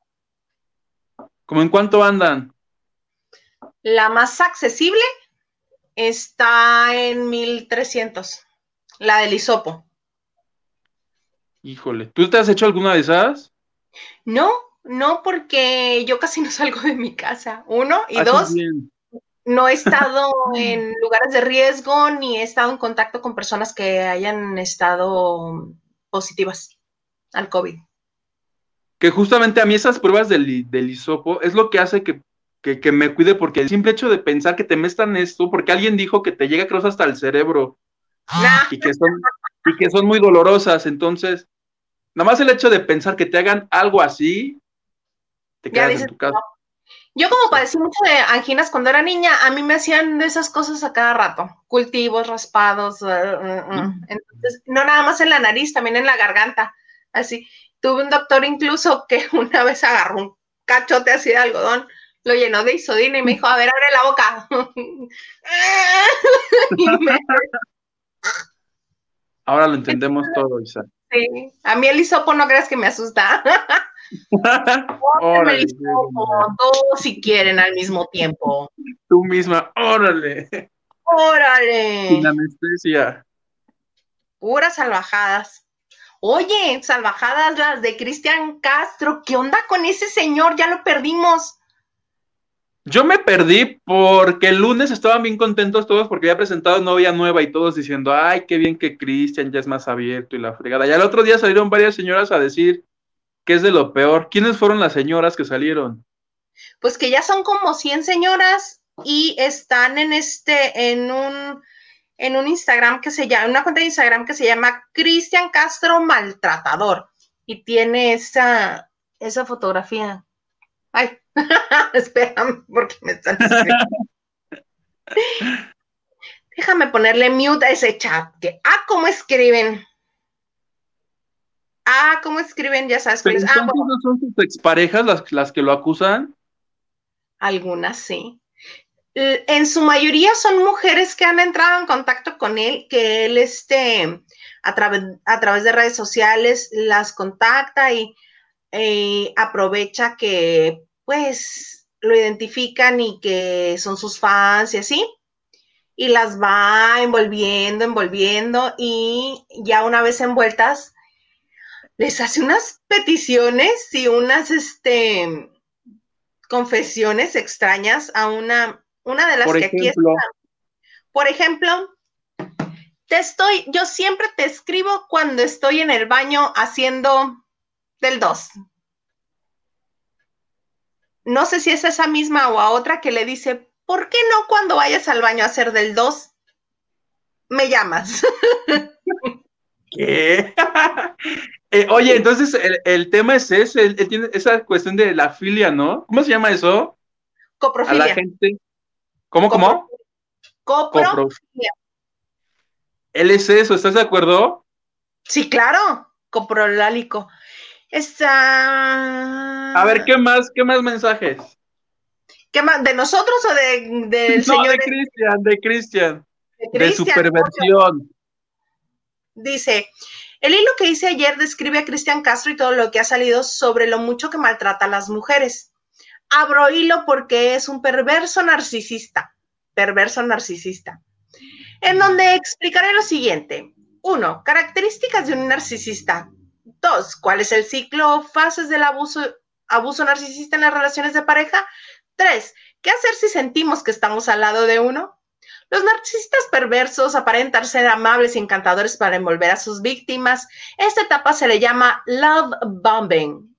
¿Cómo en cuánto andan? La más accesible está en 1300. La del hisopo. Híjole, ¿tú te has hecho alguna de esas? No, no, porque yo casi no salgo de mi casa. Uno. Y dos, bien. no he estado en lugares de riesgo ni he estado en contacto con personas que hayan estado positivas al COVID. que justamente a mí esas pruebas del, del hisopo es lo que hace que, que, que me cuide, porque el simple hecho de pensar que te mestan esto, porque alguien dijo que te llega creo hasta el cerebro Nah, y que son, y que son muy dolorosas, entonces, nada más el hecho de pensar que te hagan algo así, te quedas en tu casa. Yo como padecí mucho de anginas cuando era niña, a mí me hacían esas cosas a cada rato, cultivos, raspados, uh, uh, uh. entonces no nada más en la nariz, también en la garganta, así. Tuve un doctor incluso que una vez agarró un cachote así de algodón, lo llenó de isodina y me dijo, a ver, abre la boca. Ahora lo entendemos todo, Isa. Sí, a mí el hisopo no creas que me asusta. Órale, todos si quieren al mismo tiempo. Tú misma, órale. Órale. Sin anestesia. Puras salvajadas. Oye, salvajadas las de Cristian Castro. ¿Qué onda con ese señor? Ya lo perdimos. Yo me perdí porque el lunes estaban bien contentos todos porque había presentado novia nueva y todos diciendo, ay, qué bien que Cristian ya es más abierto y la fregada. Y al otro día salieron varias señoras a decir, ¿Qué es de lo peor? ¿Quiénes fueron las señoras que salieron? Pues que ya son como 100 señoras y están en este, en un, en un Instagram que se llama, una cuenta de Instagram que se llama Cristian Castro Maltratador y tiene esa, esa fotografía. Ay, espérame porque me están Déjame ponerle mute a ese chat, que, ah, cómo escriben. Ah, ¿cómo escriben? Ya sabes cuáles. Ah, bueno. son sus exparejas las, las que lo acusan? Algunas sí. En su mayoría son mujeres que han entrado en contacto con él, que él este, a, través, a través de redes sociales las contacta y eh, aprovecha que pues lo identifican y que son sus fans y así. Y las va envolviendo, envolviendo y ya una vez envueltas, les hace unas peticiones y unas este, confesiones extrañas a una, una de las que aquí está. Por ejemplo, te estoy, yo siempre te escribo cuando estoy en el baño haciendo del 2. No sé si es esa misma o a otra que le dice, ¿por qué no cuando vayas al baño a hacer del 2? Me llamas. ¿Qué? Eh, oye, entonces el, tema es ese, él, tiene esa cuestión de la filia, ¿no? ¿Cómo se llama eso? Coprofilia. A la gente. ¿Cómo, cómo? Coprofilia. Él es eso, ¿estás de acuerdo? Sí, claro, coprolálico. Está. A ver, ¿qué más? ¿Qué más mensajes? ¿Qué más? ¿De nosotros o de, del no, De Cristian, de Cristian. De, su perversión. Dice, el hilo que hice ayer describe a Cristian Castro y todo lo que ha salido sobre lo mucho que maltrata a las mujeres. Abro hilo porque es un perverso narcisista, perverso narcisista, en donde explicaré lo siguiente. Uno, características de un narcisista. Dos, cuál es el ciclo o fases del abuso, abuso narcisista en las relaciones de pareja. Tres, ¿qué hacer si sentimos que estamos al lado de uno? Los narcisistas perversos aparentan ser amables y encantadores para envolver a sus víctimas. Esta etapa se le llama love bombing.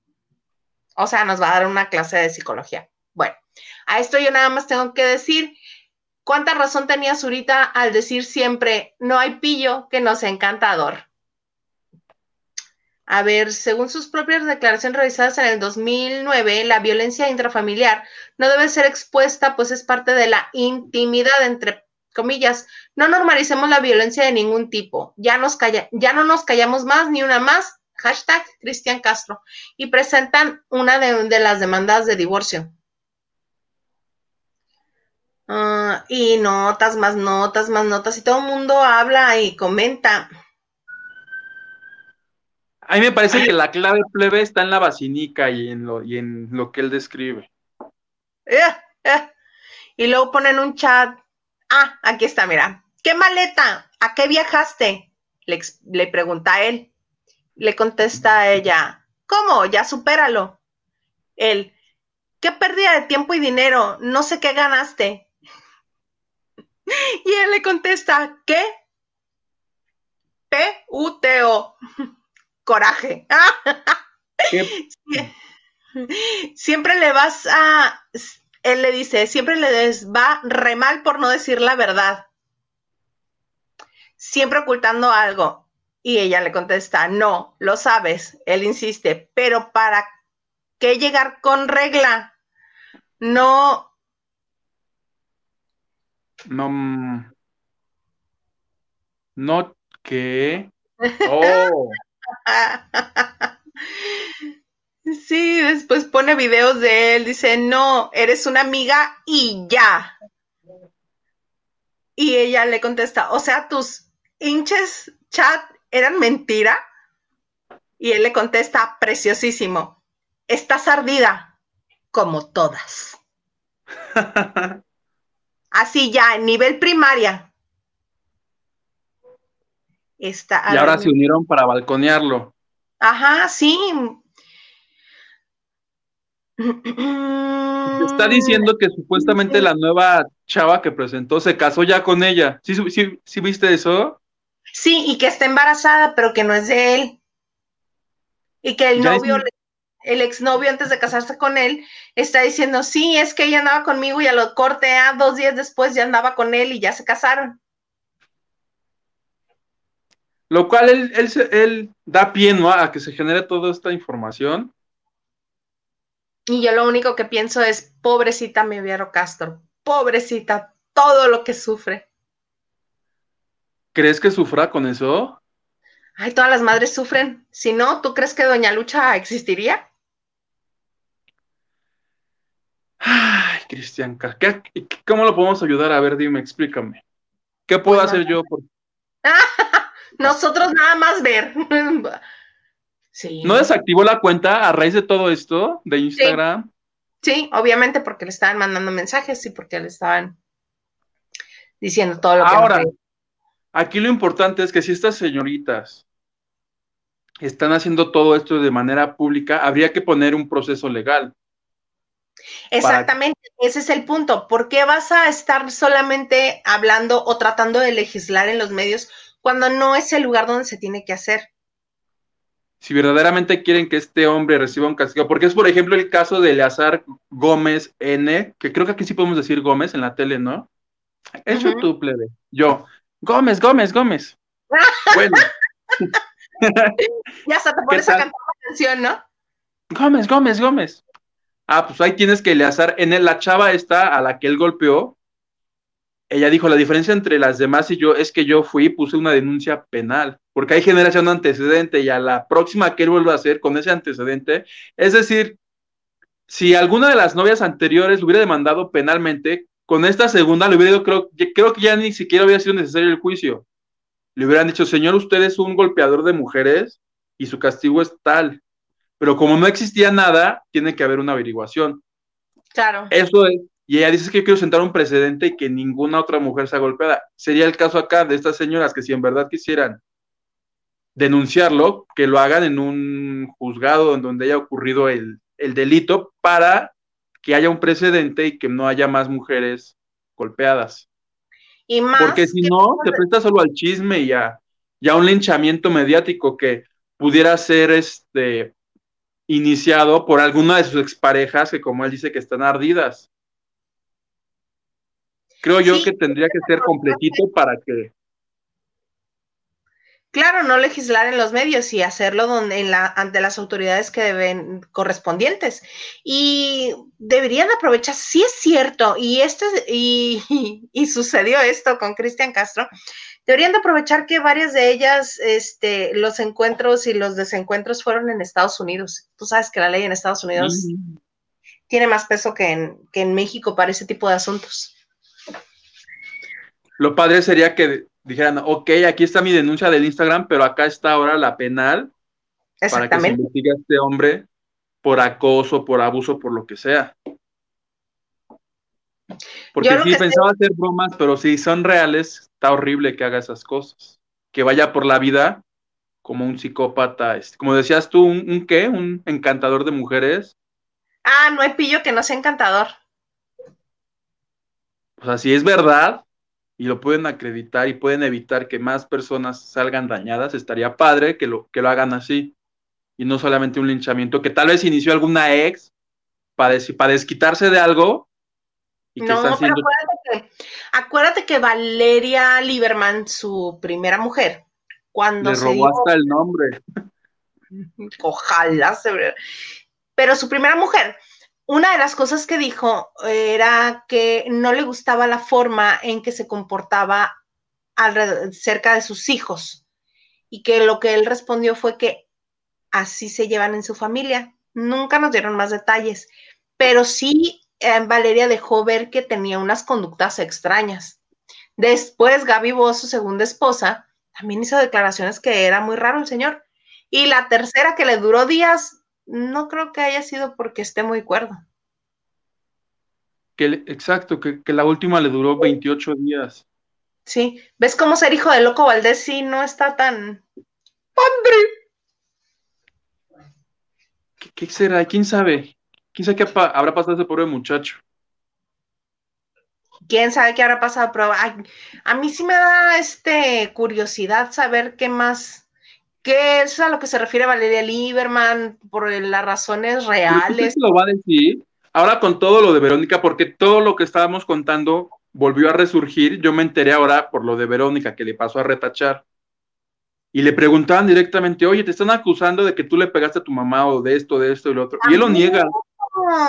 O sea, nos va a dar una clase de psicología. Bueno, a esto yo nada más tengo que decir cuánta razón tenía Zurita al decir siempre, no hay pillo que no sea encantador. A ver, según sus propias declaraciones realizadas en el 2009, la violencia intrafamiliar no debe ser expuesta, pues es parte de la intimidad entre comillas, no normalicemos la violencia de ningún tipo, ya, nos calla, ya no nos callamos más ni una más, hashtag Cristian Castro, y presentan una de, las demandas de divorcio. Ah, y notas, más notas, más notas, y todo el mundo habla y comenta. A mí me parece que la clave plebe está en la vacinica y en lo, y en lo que él describe. Eh, eh. Y luego ponen un chat Ah, aquí está, mira. ¿Qué maleta? ¿A qué viajaste? Le, le pregunta él. Le contesta a ella, ¿cómo? Ya supéralo. Él, ¿qué pérdida de tiempo y dinero? No sé qué ganaste. Y él le contesta, ¿qué? P-U-T-O. Coraje. Siempre le vas a él le dice, siempre les va re mal por no decir la verdad, siempre ocultando algo. Y ella le contesta, no, lo sabes, él insiste, pero ¿para qué que llegar con regla. No. No. Mm, no que. Oh. Sí, después pone videos de él, dice, no, eres una amiga y ya. Y ella le contesta, o sea, tus hinches chat eran mentira. Y él le contesta, preciosísimo, estás ardida, como todas. Así ya, en nivel primaria. Está, y ahora se unieron para balconearlo. Ajá, sí. Está diciendo que supuestamente la nueva chava que presentó se casó ya con ella. ¿Sí, sí, sí viste eso? Sí, y que está embarazada, pero que no es de él. Y que el novio, el exnovio antes de casarse con él, está diciendo, sí, es que ella andaba conmigo y a lo corte, a dos días después ya andaba con él y ya se casaron. Lo cual él, él, da pie ¿no? a que se genere toda esta información. Y yo lo único que pienso es, pobrecita mi Viero Castro, pobrecita, todo lo que sufre. ¿Crees que sufra con eso? Ay, todas las madres sufren. Si no, ¿tú crees que Doña Lucha existiría? Ay, Cristian, ¿cómo lo podemos ayudar? A ver, dime, explícame. ¿Qué puedo pues hacer yo? Por... Nosotros nada más ver. sí. ¿No desactivó la cuenta a raíz de todo esto de Instagram? Sí. obviamente porque le estaban mandando mensajes y porque le estaban diciendo todo lo que... Ahora, aquí lo importante es que si estas señoritas están haciendo todo esto de manera pública, habría que poner un proceso legal. Exactamente, ese es el punto. ¿Por qué vas a estar solamente hablando o tratando de legislar en los medios cuando no es el lugar donde se tiene que hacer? Si verdaderamente quieren que este hombre reciba un castigo, porque es por ejemplo el caso de Eleazar Gómez N, que creo que aquí sí podemos decir Gómez en la tele, ¿no? Eso tú, plebe. Yo, Gómez, Gómez, Gómez. bueno. ya hasta te pones a cantar la canción, ¿no? Gómez, Gómez, Gómez. Ah, pues ahí tienes que Eleazar, en la chava esta a la que él golpeó, ella dijo, la diferencia entre las demás y yo es que yo fui y puse una denuncia penal, porque hay generación antecedente y a la próxima que él vuelva a hacer con ese antecedente, es decir, si alguna de las novias anteriores lo hubiera demandado penalmente, con esta segunda le hubiera ido, creo, creo que ya ni siquiera hubiera sido necesario el juicio le hubieran dicho, señor, usted es un golpeador de mujeres y su castigo es tal. Pero como no existía nada, tiene que haber una averiguación. Claro. Eso es. Y ella dice que yo quiero sentar un precedente y que ninguna otra mujer sea golpeada. Sería el caso acá de estas señoras que si en verdad quisieran denunciarlo, que lo hagan en un juzgado en donde haya ocurrido el, el delito para que haya un precedente y que no haya más mujeres golpeadas. Porque si no, te presta solo al chisme y a, un linchamiento mediático que pudiera ser este iniciado por alguna de sus exparejas que como él dice que están ardidas. Creo yo que tendría que ser completito para que Claro, no legislar en los medios y hacerlo donde, en la, ante las autoridades que deben correspondientes. Y deberían aprovechar, sí es cierto, y, este, y, y, sucedió esto con Cristian Castro, deberían de aprovechar que varias de ellas, este, los encuentros y los desencuentros fueron en Estados Unidos. Tú sabes que la ley en Estados Unidos tiene más peso que en, que en México para ese tipo de asuntos. Lo padre sería que dijeran, ok, aquí está mi denuncia del Instagram, pero acá está ahora la penal para que se investigue a este hombre por acoso, por abuso, por lo que sea. Porque sí, pensaba hacer bromas, pero si son reales, está horrible que haga esas cosas. Que vaya por la vida como un psicópata, este, como decías tú, ¿un, un qué? ¿Un encantador de mujeres? Ah, no hay pillo que no sea encantador. O sea, si es verdad, y lo pueden acreditar y pueden evitar que más personas salgan dañadas, estaría padre que lo, que lo hagan así. Y no solamente un linchamiento que tal vez inició alguna ex para, para desquitarse de algo. Y que no, pero acuérdate que, acuérdate que Valeria Lieberman, su primera mujer, cuando Le robó hasta el nombre. Ojalá se pero su primera mujer. Una de las cosas que dijo era que no le gustaba la forma en que se comportaba cerca de sus hijos y que lo que él respondió fue que así se llevan en su familia. Nunca nos dieron más detalles, pero sí eh, Valeria dejó ver que tenía unas conductas extrañas. Después Gaby Boss, su segunda esposa, también hizo declaraciones que era muy raro el señor. Y la tercera que le duró días, no creo que haya sido porque esté muy cuerdo. Que, exacto, que, que, la última le duró 28 días. Sí, ¿ves cómo ser hijo de loco Valdés sí no está tan padre? ¿Qué, qué será? ¿Quién sabe? ¿Quién sabe qué habrá pasado ese pobre muchacho? quién sabe qué habrá pasado, pero a mí sí me da este curiosidad saber qué más, qué es a lo que se refiere Valeria Lieberman por las razones reales. lo va a decir? Ahora con todo lo de Verónica, porque todo lo que estábamos contando volvió a resurgir. Yo me enteré ahora por lo de Verónica que le pasó a retachar. Y le preguntaban directamente, oye, te están acusando de que tú le pegaste a tu mamá o de esto, de esto y lo otro. Y él lo niega.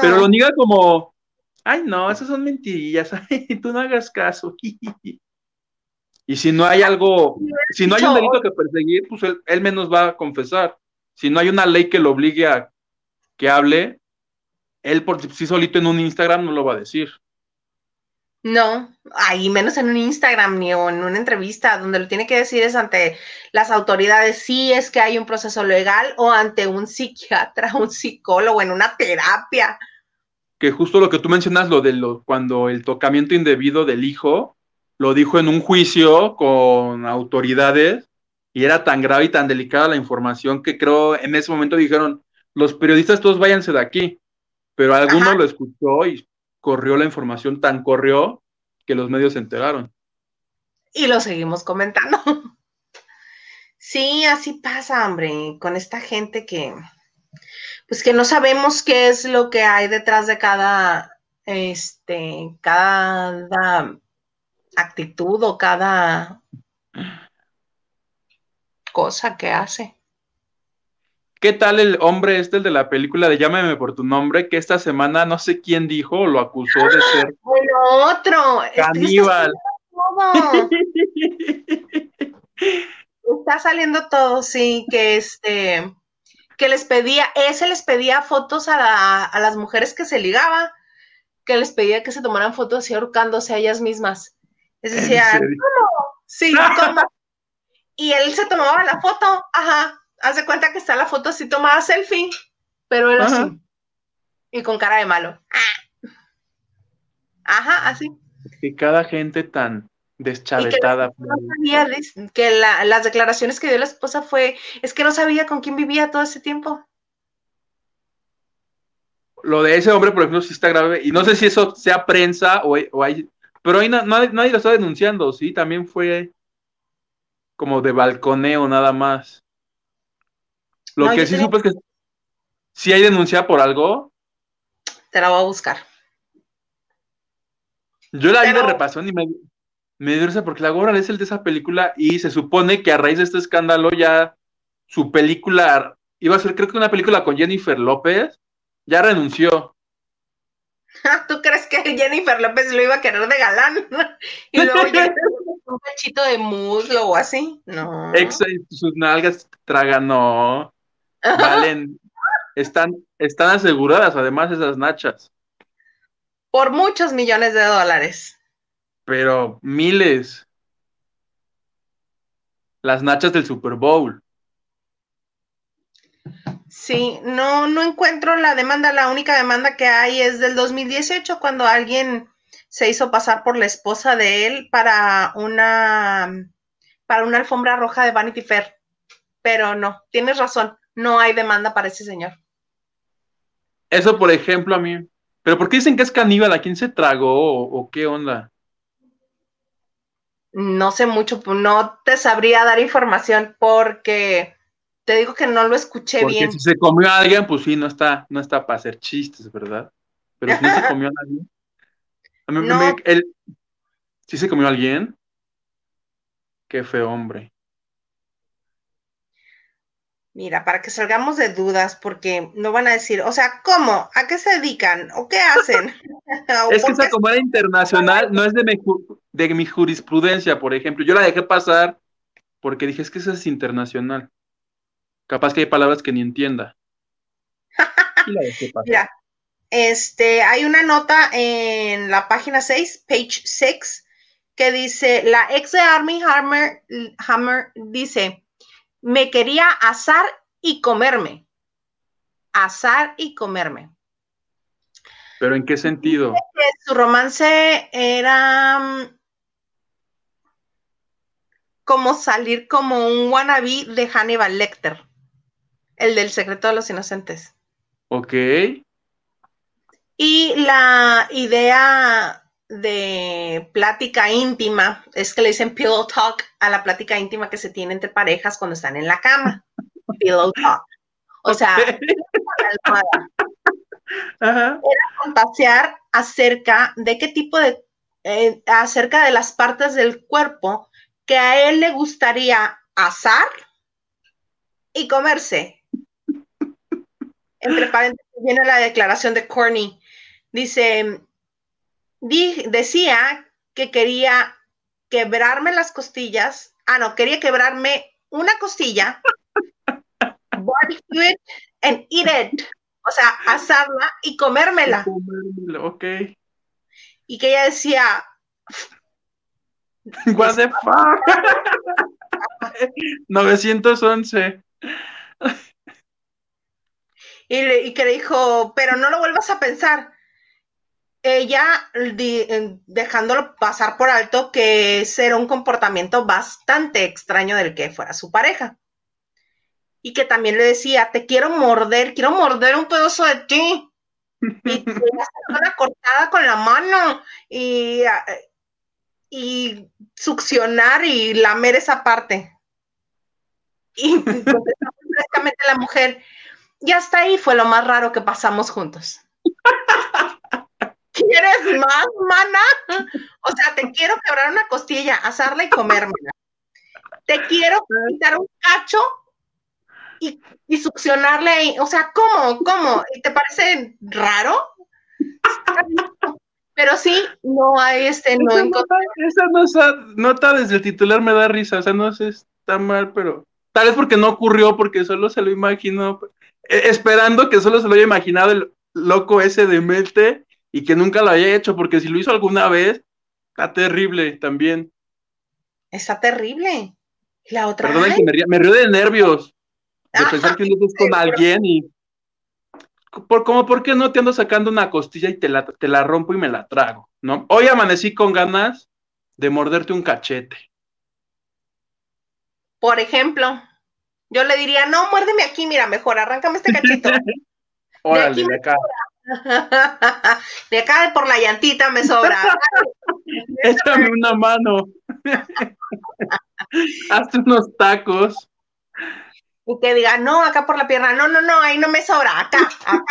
Pero lo niega como, ay, no, esas son mentirillas, ay, tú no hagas caso. y si no hay algo, si no hay un delito que perseguir, pues él, él menos va a confesar. Si no hay una ley que lo obligue a que hable, él por sí solito en un Instagram no lo va a decir. No, ahí menos en un Instagram ni en una entrevista, donde lo tiene que decir es ante las autoridades, si es que hay un proceso legal o ante un psiquiatra, un psicólogo, en una terapia. Que justo lo que tú mencionas, lo de lo, cuando el tocamiento indebido del hijo, lo dijo en un juicio con autoridades y era tan grave y tan delicada la información que creo en ese momento dijeron, los periodistas todos váyanse de aquí, pero alguno lo escuchó y corrió la información, tan corrió que los medios se enteraron. Y lo seguimos comentando. Sí, así pasa, hombre, con esta gente que, pues que no sabemos qué es lo que hay detrás de cada, este, cada actitud o cada cosa que hace. ¿Qué tal el hombre este, el de la película de Llámame por tu nombre, que esta semana no sé quién dijo lo acusó de ser bueno, otro caníbal? Está saliendo todo, sí, que este, que les pedía, ese les pedía fotos a, las mujeres que se ligaba, que les pedía que se tomaran fotos así ahorcándose a ellas mismas. Les decía, ¿cómo? Sí, ¿cómo? y él se tomaba la foto, ajá, haz de cuenta que está la foto así tomada selfie, pero era así. Y con cara de malo. Ajá, así. Que cada gente tan deschavetada. Que, no sabía que las declaraciones que dio la esposa fue, es que no sabía con quién vivía todo ese tiempo. Lo de ese hombre, por ejemplo, sí está grave. Y no sé si eso sea prensa o, hay... Pero ahí nadie, nadie lo está denunciando, ¿sí? También fue como de balconeo nada más. Lo que sí supe es que si hay denuncia por algo. Te la voy a buscar. Yo la vi de repasón y me, me dio porque la gorra es el de esa película y se supone que a raíz de este escándalo ya su película iba a ser, creo que una película con Jennifer López, ya renunció. ¿Tú crees que Jennifer López lo iba a querer de galán? y luego un cachito de muslo o así. No. sus nalgas tragan, no. Valen, están, están aseguradas además esas nachas. Por muchos millones de dólares. Pero miles. Las nachas del Super Bowl. Sí, no, no encuentro la demanda. La única demanda que hay es del 2018, cuando alguien se hizo pasar por la esposa de él para una, para una alfombra roja de Vanity Fair. Pero no, tienes razón no hay demanda para ese señor. Eso, por ejemplo, a mí. ¿Pero por qué dicen que es caníbal? ¿A quién se tragó o, qué onda? No sé mucho, no te sabría dar información porque te digo que no lo escuché porque bien. Si se comió a alguien, pues sí, no está, no está para hacer chistes, ¿verdad? Pero si no se comió a alguien. A mí, no. él, ¿Sí se comió a alguien? Qué feo hombre. Mira, para que salgamos de dudas, porque no van a decir, o sea, ¿cómo? ¿A qué se dedican? ¿O qué hacen? es que esa como era internacional, no es de mi, de mi jurisprudencia, por ejemplo. Yo la dejé pasar porque dije, es que esa es internacional. Capaz que hay palabras que ni entienda. Mira, este, hay una nota en la página 6, page 6, que dice, la ex de Army Hammer, Hammer dice, me quería asar y comerme. Asar y comerme. ¿Pero en qué sentido? Su romance era mm, como salir como un wannabe de Hannibal Lecter, el del secreto de los inocentes. Ok. Y la idea de plática íntima, es que le dicen pillow talk a la plática íntima que se tiene entre parejas cuando están en la cama. pillow talk. O sea, era fantasear acerca de qué tipo de, eh, acerca de las partes del cuerpo que a él le gustaría asar y comerse. Entre paréntesis viene la declaración de Corny. Dice, decía que quería quebrarme las costillas. Ah, no, quería quebrarme una costilla, barbecue it and eat it. O sea, asarla y comérmela. ok. Y que ella decía. What the fuck? 911. Y, y que le dijo, pero no lo vuelvas a pensar ella dejándolo pasar por alto que ese era un comportamiento bastante extraño del que fuera su pareja. Y que también le decía, te quiero morder, quiero morder un pedazo de ti. Y te una cortada con la mano y, y succionar y lamer esa parte. Y prácticamente la mujer, y hasta ahí fue lo más raro que pasamos juntos. ¿Quieres más, mana? O sea, te quiero quebrar una costilla, asarla y comérmela. Te quiero quitar un cacho y, succionarle. O sea, ¿cómo? ¿Cómo? ¿Y te parece raro? Pero sí, no hay este, no esa nota, desde el titular me da risa, o sea, no sé, está mal, pero tal vez porque no ocurrió, porque solo se lo imaginó, eh, esperando que solo se lo haya imaginado el loco ese de mente y que nunca lo haya hecho, porque si lo hizo alguna vez, está terrible también. Está terrible. La otra Perdón, me, río, de nervios de pensar que uno con alguien y por, como, ¿por qué no te ando sacando una costilla y te la, te la rompo y me la trago? ¿no? Hoy amanecí con ganas de morderte un cachete. Por ejemplo, yo le diría, no, muérdeme aquí, mira, mejor, arráncame este cachito. Órale, de acá. De acá por la llantita me sobra. Échame una mano. Hazte unos tacos. Y que diga, no, acá por la pierna, no, no, no, ahí no me sobra, acá, acá.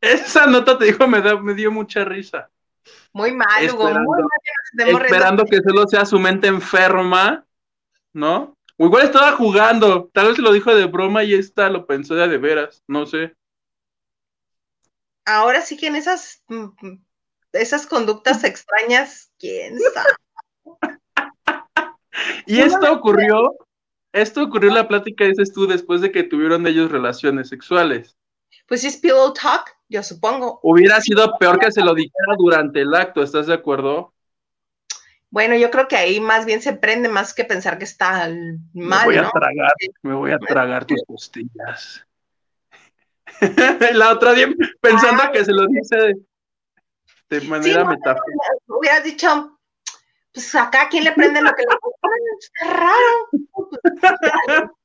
Esa nota te dijo, me, me dio mucha risa. Muy mal, esperando, Hugo, muy Esperando que solo sea su mente enferma, ¿no? O igual estaba jugando, tal vez lo dijo de broma y esta lo pensó de, de veras, no sé. Ahora sí que en esas, mm, esas conductas extrañas, quién sabe. y esto ocurrió, esto ocurrió en la plática, dices tú, después de que tuvieron ellos relaciones sexuales. Pues es pillow talk, yo supongo. Hubiera sido peor que se lo dijera durante el acto, ¿estás de acuerdo? Bueno, yo creo que ahí más bien se prende más que pensar que está mal. Me voy a tragar, me voy a tragar tus costillas. la otra día pensando que se lo dice de, manera sí, metafórica. Hubieras dicho, pues acá quién le prende lo que le Está raro.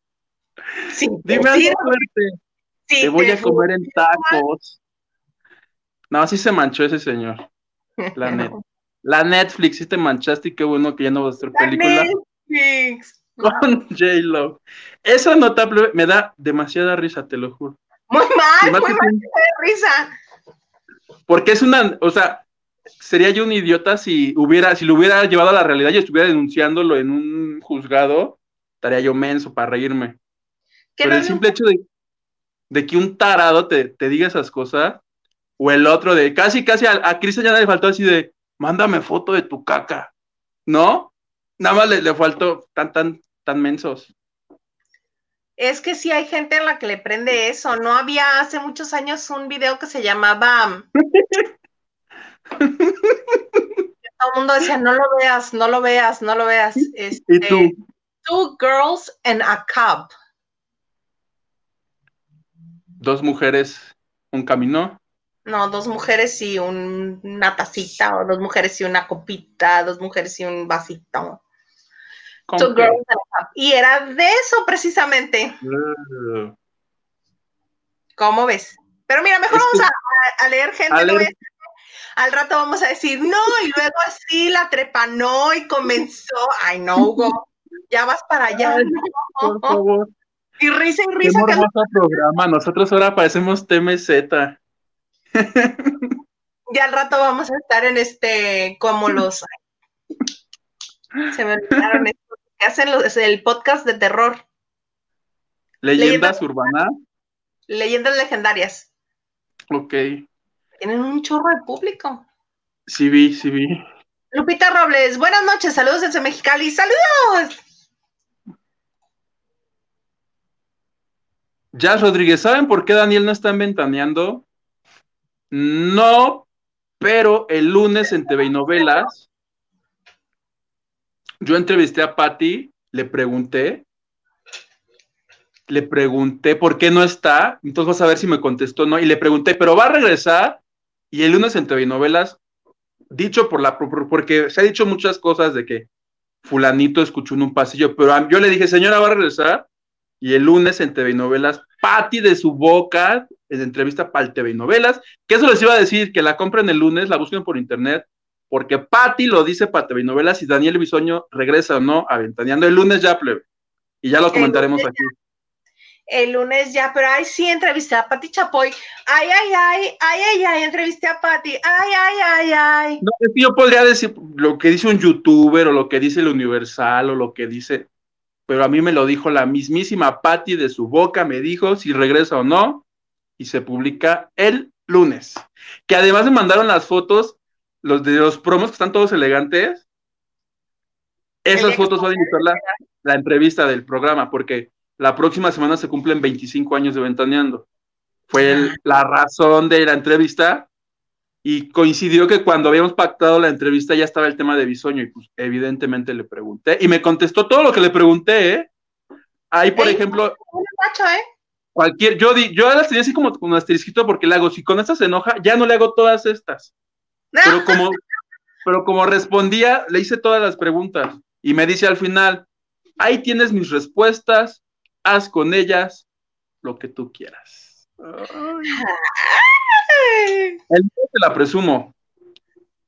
sí, Dime algo fuerte. te voy a comer en tacos. No, sí se manchó ese señor. La neta. La Netflix, sí te manchaste y qué bueno que ya no vas a hacer película. Netflix. Con J-Lo. Esa nota me da demasiada risa, te lo juro. Muy mal, muy mal, de risa. Porque es una, o sea, sería yo un idiota si hubiera, si lo hubiera llevado a la realidad y estuviera denunciándolo en un juzgado estaría yo menso para reírme. Pero el simple hecho de, que un tarado te, diga esas cosas, o el otro de casi, casi a, a Cristian ya le faltó así de, mándame foto de tu caca, ¿no? Nada más le, le faltó tan, tan, tan mensos. Es que sí hay gente en la que le prende eso. No había hace muchos años un video que se llamaba. Todo el mundo decía, no lo veas, no lo veas, no lo veas. Este, tú? Two girls and a cup. Dos mujeres, un camino. No, dos mujeres y una tacita, o dos mujeres y una copita, dos mujeres y un vasito. Y era de eso precisamente. Uh. ¿Cómo ves? Pero mira, mejor vamos a, leer gente. al rato vamos a decir, no, y luego así la trepanó y comenzó. Ay, no, Hugo, ya vas para allá. Por favor. Y risa y risa. Qué programa. Nosotros ahora parecemos TMZ. ya al rato vamos a estar en este, como los. Se me olvidaron hacen los, el podcast de terror. ¿Leyendas, urbanas? Leyendas legendarias. Ok. Tienen un chorro de público. Sí vi, sí vi. Lupita Robles, buenas noches, saludos desde Mexicali, saludos. Jazz Rodríguez, ¿saben por qué Daniel no está inventaneando? No, pero el lunes en TV y Novelas yo entrevisté a Patty, le pregunté, le pregunté por qué no está, entonces vas a ver si me contestó no, y le pregunté, pero va a regresar, y el lunes en TV Novelas, dicho por la, porque se ha dicho muchas cosas de que fulanito escuchó en un pasillo, pero yo le dije, señora, va a regresar, y el lunes en TV Novelas, Patty de su boca, en entrevista para el TV Novelas, que eso les iba a decir, que la compren el lunes, la busquen por internet, porque Patty lo dice para TV Novelas y Daniel Bisoño regresa o no a Ventaneando el lunes ya, plebe. Y ya lo comentaremos aquí. El lunes ya, pero ay, sí, entrevisté a Patti Chapoy. Ay, ay, ay, ay, ay, ay, entrevisté a Patti. Ay, ay, ay, ay. No, es que yo podría decir lo que dice un youtuber o lo que dice el Universal o lo que dice, pero a mí me lo dijo la mismísima Patti de su boca, me dijo si regresa o no, y se publica el lunes. Que además me mandaron las fotos los de los promos que están todos elegantes, esas fotos van a invitar la, la, entrevista del programa, porque la próxima semana se cumplen 25 años de Ventaneando. Fue ah. la razón de la entrevista y coincidió que cuando habíamos pactado la entrevista ya estaba el tema de Bisoño y pues evidentemente le pregunté y me contestó todo lo que le pregunté, ¿eh? Ahí, por ejemplo, ¿eh? Cualquier, yo, di, yo las tenía así como con asterisquito porque le hago, si con estas se enoja, ya no le hago todas estas. Pero como, pero como respondía, le hice todas las preguntas y me dice al final, ahí tienes mis respuestas, haz con ellas lo que tú quieras. El te la presumo.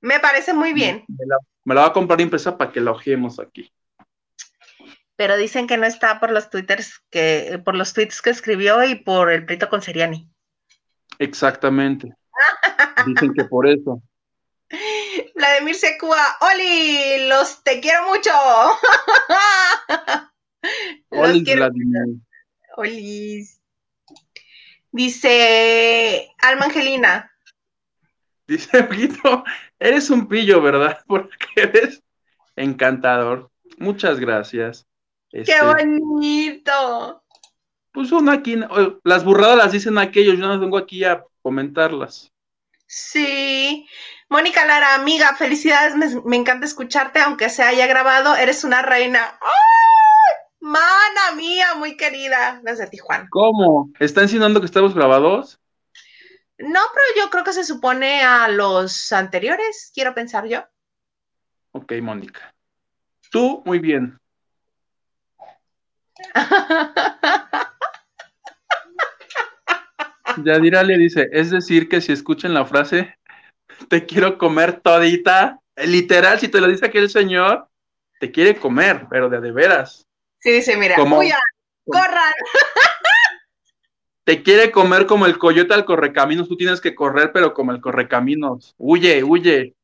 Me parece muy bien. Me la, me va a comprar impresa para que la ojemos aquí. Pero dicen que no está por los twitters que, por los tweets que escribió y por el pleito con Seriani. Exactamente. Dicen que por eso. Vladimir Secua, Oli, los te quiero mucho. Oli, Vladimir. Oli. Dice Alma Angelina. Dice Pito, eres un pillo, ¿verdad? Porque eres encantador. Muchas gracias. ¡Qué este, bonito! Pues uno aquí, las burradas las dicen aquellos, yo no vengo aquí a comentarlas. Sí, Mónica Lara, amiga, felicidades, me, encanta escucharte, aunque se haya grabado, eres una reina. ¡Ay! Mana mía, muy querida, desde Tijuana. ¿Cómo? ¿Está insinuando que estamos grabados? No, pero yo creo que se supone a los anteriores, quiero pensar yo. Ok, Mónica. Tú, muy bien. Yadira le dice, es decir, que si escuchan la frase, te quiero comer todita. Literal, si te lo dice aquel señor, te quiere comer, pero de de veras. Sí, sí, mira, como, corran. Te quiere comer como el coyote al correcaminos, tú tienes que correr, pero como el correcaminos. Huye, huye.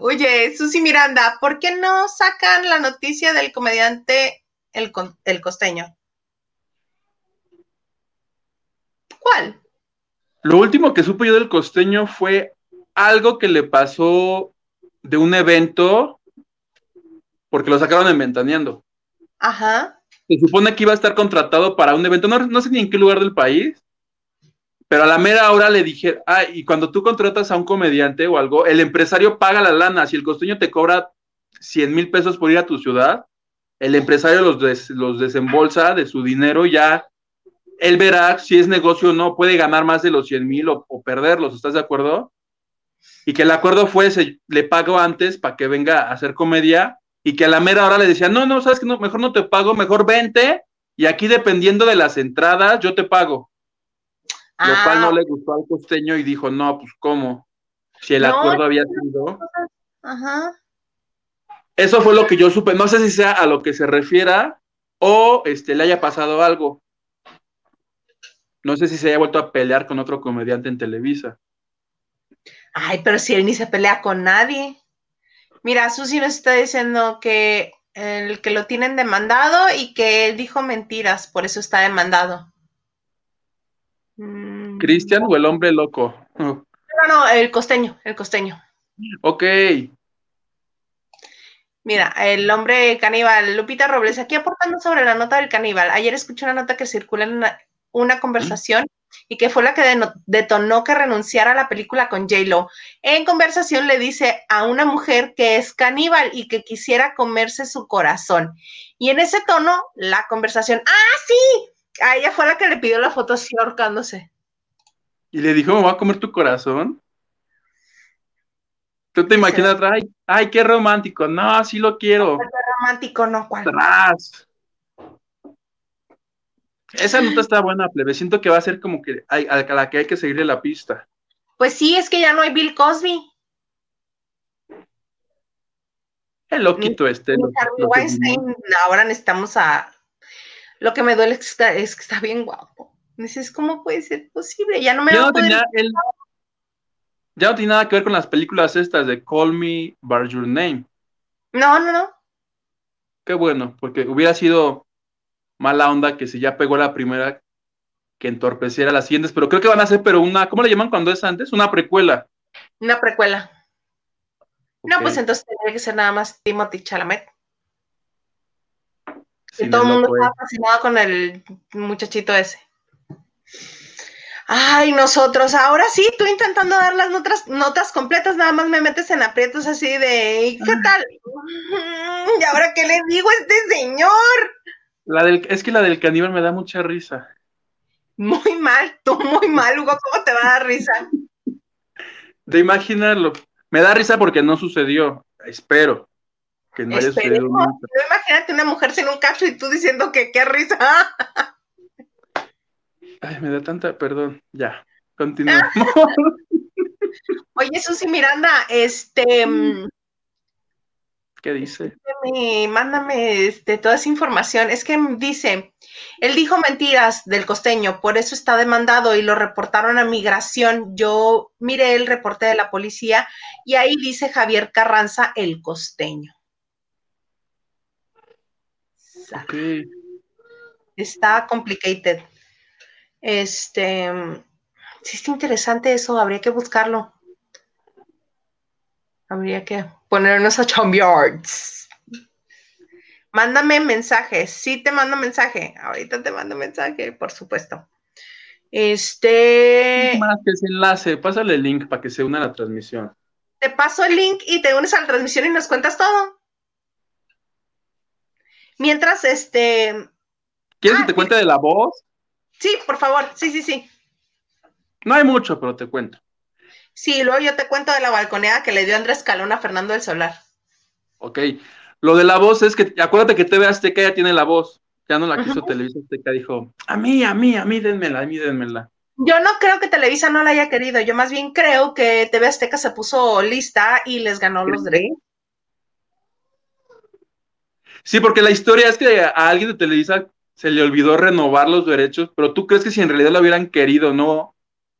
Huye, Susi Miranda, ¿por qué no sacan la noticia del comediante el, el costeño. ¿Cuál? Lo último que supe yo del costeño fue algo que le pasó de un evento porque lo sacaron en Ventaneando. Ajá. Se supone que iba a estar contratado para un evento, no, no sé ni en qué lugar del país, pero a la mera hora le dije, ah, y cuando tú contratas a un comediante o algo, el empresario paga la lana. Si el costeño te cobra 100 mil pesos por ir a tu ciudad, el empresario los, los desembolsa de su dinero ya. Él verá si es negocio o no, puede ganar más de los 100 mil o, perderlos, ¿estás de acuerdo? Y que el acuerdo fue, se, le pago antes para que venga a hacer comedia y que a la mera hora le decía, no, no, sabes que no, mejor no te pago, mejor vente y aquí dependiendo de las entradas yo te pago. lo cual no ah. le gustó al costeño y dijo, no, pues cómo, si el acuerdo había sido. Ajá. Eso fue lo que yo supe. No sé si sea a lo que se refiera o este, le haya pasado algo. No sé si se haya vuelto a pelear con otro comediante en Televisa. Ay, pero si él ni se pelea con nadie. Mira, Susi nos está diciendo que el que lo tienen demandado y que él dijo mentiras, por eso está demandado. Mm, ¿Cristian o el hombre loco? No, no, el costeño, el costeño. Ok. Mira, el hombre caníbal, Lupita Robles, aquí aportando sobre la nota del caníbal. Ayer escuché una nota que circula en una conversación y que fue la que detonó que renunciara a la película con J-Lo. En conversación le dice a una mujer que es caníbal y que quisiera comerse su corazón. Y en ese tono, la conversación, ¡ah, sí! A ella fue la que le pidió la foto así ahorcándose. Y le dijo, ¿me voy a comer tu corazón? ¿Tú te imaginas, ay, ay, qué romántico? No, sí lo quiero. Qué romántico, no, ¿cuál? Esa nota está buena, plebe. Siento que va a ser como que a la que hay que seguirle la pista. Pues sí, es que ya no hay Bill Cosby. El loquito este. ahora necesitamos a. Lo que me duele es que está, bien guapo. Dices, ¿cómo puede ser posible? Ya no me ya tenía Ya no tiene nada que ver con las películas estas de Call Me By Your Name. No, no, no. Qué bueno, porque hubiera sido mala onda que si ya pegó la primera, que entorpeciera las siguientes, pero creo que van a ser, pero una, ¿cómo le llaman cuando es antes? Una precuela. Una precuela. No, pues entonces tendría que ser nada más Timothy Chalamet. y todo el mundo estaba fascinado con el muchachito ese. Ay, nosotros, ahora sí, tú intentando dar las notas, notas completas, nada más me metes en aprietos así de, ¿qué tal? ¿Y ahora qué le digo a este señor? La del, es que la del caníbal me da mucha risa. Muy mal, tú muy mal, Hugo, ¿cómo te va a dar risa? De imaginarlo. Me da risa porque no sucedió. Espero que no haya sucedido Imagínate una mujer sin un cacho y tú diciendo que qué risa. Ay, me da tanta, perdón, ya, continuamos. Oye, Susi Miranda, este, mm, ¿Qué dice? Mándame, este, toda esa información. Es que dice, él dijo mentiras del costeño, por eso está demandado y lo reportaron a migración. Yo miré el reporte de la policía y ahí dice Javier Carranza, el costeño. Está complicated. Este, sí está interesante eso, habría que buscarlo. Habría que ponernos a chambiards. Mándame mensaje. Sí te mando mensaje. Ahorita te mando mensaje, por supuesto. Este. Más que ese enlace, pásale el link para que se una a la transmisión. Te paso el link y te unes a la transmisión y nos cuentas todo. Mientras, este. ¿Quieres que ah, te cuente de la voz? Sí, por favor. Sí, sí, sí. No hay mucho, pero te cuento. Sí, luego yo te cuento de la balconeada que le dio Andrés Calón a Fernando del Solar. Ok. Lo de la voz es que, acuérdate que TV Azteca ya tiene la voz. Ya no la quiso Televisa Azteca, dijo, a mí, a mí, a mí, denmela, a mí, denmela. Yo no creo que Televisa no la haya querido, yo más bien creo que TV Azteca se puso lista y les ganó los derechos. Sí, porque la historia es que a alguien de Televisa se le olvidó renovar los derechos, pero tú crees que si en realidad lo hubieran querido, no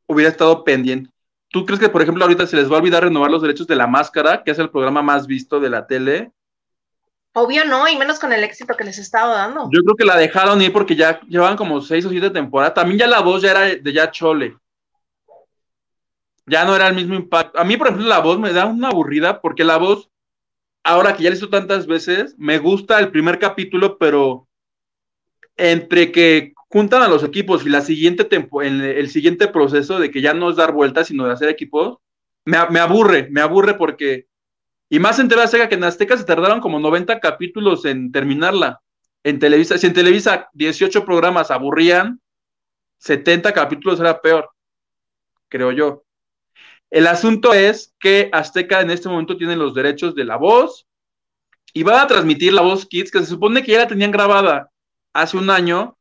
hubiera estado pendiente. ¿Tú crees que, por ejemplo, ahorita se les va a olvidar renovar los derechos de La Máscara, que es el programa más visto de la tele? Obvio no, y menos con el éxito que les estaba dando. Yo creo que la dejaron ir porque ya llevaban como seis o siete temporadas. También ya la voz ya era de ya chole. Ya no era el mismo impacto. A mí, por ejemplo, la voz me da una aburrida porque la voz, ahora que ya la visto tantas veces, me gusta el primer capítulo, pero entre que juntan a los equipos y la siguiente el, el siguiente proceso de que ya no es dar vueltas, sino de hacer equipos, me, aburre, me aburre porque y más en TV que en Azteca se tardaron como 90 capítulos en terminarla. En Televisa, si en Televisa 18 programas aburrían, 70 capítulos era peor, creo yo. El asunto es que Azteca en este momento tiene los derechos de la voz y van a transmitir la voz Kids, que se supone que ya la tenían grabada hace un año,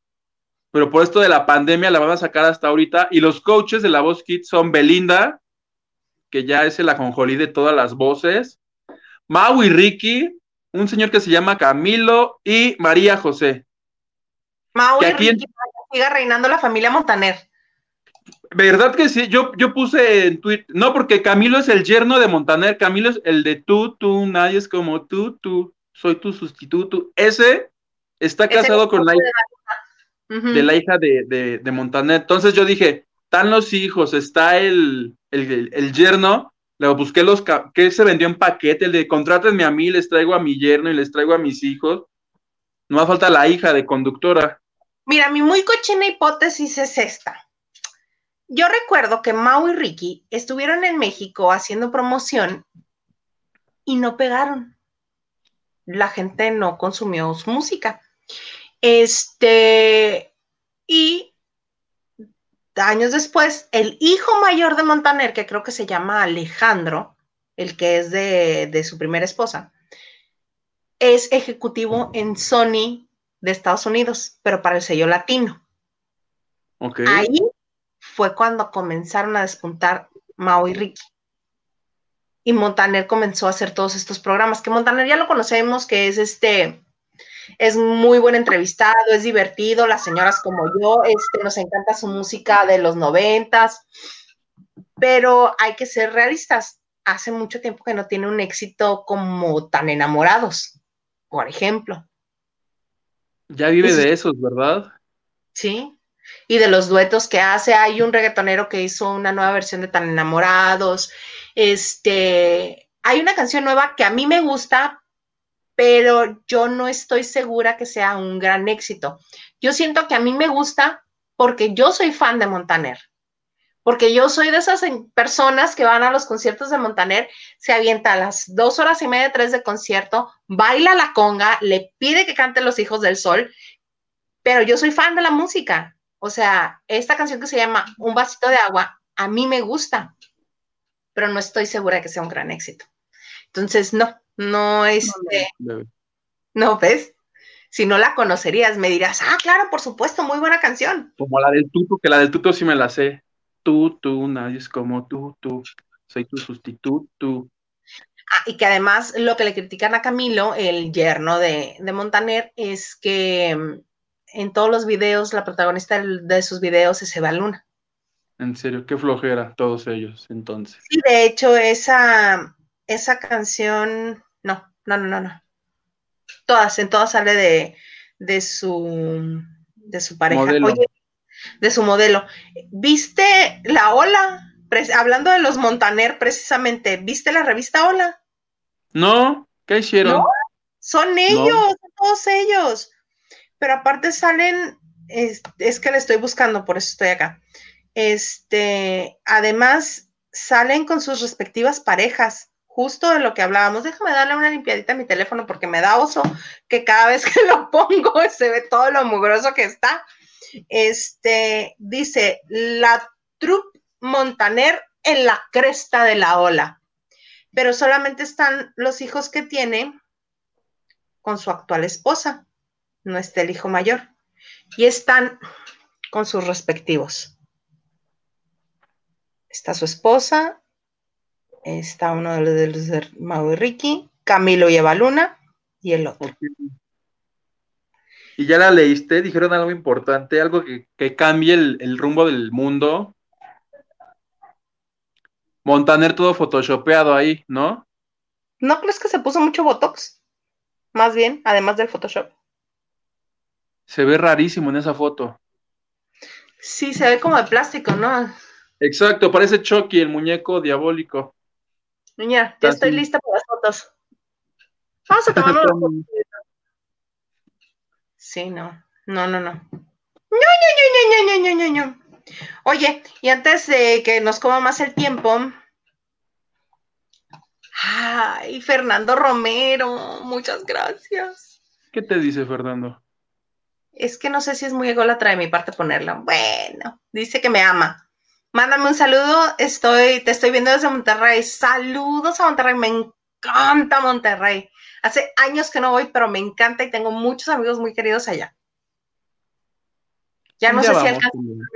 pero por esto de la pandemia la van a sacar hasta ahorita. Y los coaches de la voz Kids son Belinda, que ya es el ajonjolí de todas las voces, Mau y Ricky, un señor que se llama Camilo y María José. Mau y Ricky, siga reinando la familia Montaner. ¿Verdad que sí? Yo, yo puse en Twitter, no, porque Camilo es el yerno de Montaner, Camilo es el de tú, tú, nadie es como tú, tú, soy tu sustituto. Ese está casado con la hija de, la hija de, de, Montaner. Entonces yo dije, están los hijos, está el, el, el yerno, Luego busqué los que se vendió en paquete, el de contrátenme a mí, les traigo a mi yerno y les traigo a mis hijos. No me falta la hija de conductora. Mira, mi muy cochina hipótesis es esta. Yo recuerdo que Mau y Ricky estuvieron en México haciendo promoción y no pegaron. La gente no consumió su música. Este, y años después, el hijo mayor de Montaner, que creo que se llama Alejandro, el que es de, su primera esposa, es ejecutivo en Sony de Estados Unidos, pero para el sello latino. Ahí fue cuando comenzaron a despuntar Mao y Ricky. Y Montaner comenzó a hacer todos estos programas, que Montaner ya lo conocemos, que es este es muy buen entrevistado, es divertido, las señoras como yo, este, nos encanta su música de los noventas, pero hay que ser realistas. Hace mucho tiempo que no tiene un éxito como tan enamorados, por ejemplo. Ya vive de esos, ¿verdad? Sí, y de los duetos que hace. Hay un reggaetonero que hizo una nueva versión de Tan Enamorados. Este, hay una canción nueva que a mí me gusta, pero yo no estoy segura que sea un gran éxito. Yo siento que a mí me gusta porque yo soy fan de Montaner, porque yo soy de esas personas que van a los conciertos de Montaner, se avienta a las dos horas y media, tres de concierto, baila la conga, le pide que cante Los Hijos del Sol, pero yo soy fan de la música. O sea, esta canción que se llama Un vasito de agua, a mí me gusta, pero no estoy segura que sea un gran éxito. Entonces, no, no, este. No, ¿ves? Si no la conocerías, me dirás, ah, claro, por supuesto, muy buena canción. Como la del tuto, que la del tuto sí me la sé. Tú, tú, nadie es como tú, tú. Soy tu sustituto. Ah, y que además lo que le critican a Camilo, el yerno de, de Montaner, es que mm, en todos los videos, la protagonista de sus videos es Eva Luna. En serio, qué flojera todos ellos, entonces. Sí, de hecho, esa, esa canción no, no, no, no, Todas, en todas sale de, de su de su pareja. Oye, de su modelo. ¿Viste la ola? hablando de los Montaner, precisamente, ¿viste la revista Hola? No, ¿qué hicieron? son ellos, todos ellos. Pero aparte salen, es, es, que le estoy buscando, por eso estoy acá. Este, además, salen con sus respectivas parejas justo de lo que hablábamos. Déjame darle una limpiadita a mi teléfono porque me da oso que cada vez que lo pongo se ve todo lo mugroso que está. Este dice la troupe Montaner en la cresta de la ola, pero solamente están los hijos que tiene con su actual esposa, no está el hijo mayor, y están con sus respectivos. Está su esposa, está uno de los de Mau y Ricky, Camilo y Eva Luna, y el otro. ¿Y ya la leíste? Dijeron algo importante, algo que, cambie el, rumbo del mundo. Montaner todo photoshopeado ahí, ¿no? ¿No crees que se puso mucho Botox? más bien, además del Photoshop. Se ve rarísimo en esa foto. Sí, se ve como de plástico, ¿no? Exacto, parece Chucky, el muñeco diabólico. Niña, ya estoy lista para las fotos. Vamos a tomar una foto. Sí, no. No, no, no. No, no, no, no, no. Oye, y antes de que nos coma más el tiempo, ay, Fernando Romero, muchas gracias. ¿Qué te dice Fernando? Es que no sé si es muy ególatra de mi parte ponerla. Bueno, dice que me ama. Mándame un saludo, estoy, te estoy viendo desde Monterrey. Saludos a Monterrey, me encanta Monterrey. Hace años que no voy, pero me encanta y tengo muchos amigos muy queridos allá. Ya no sé si alcanza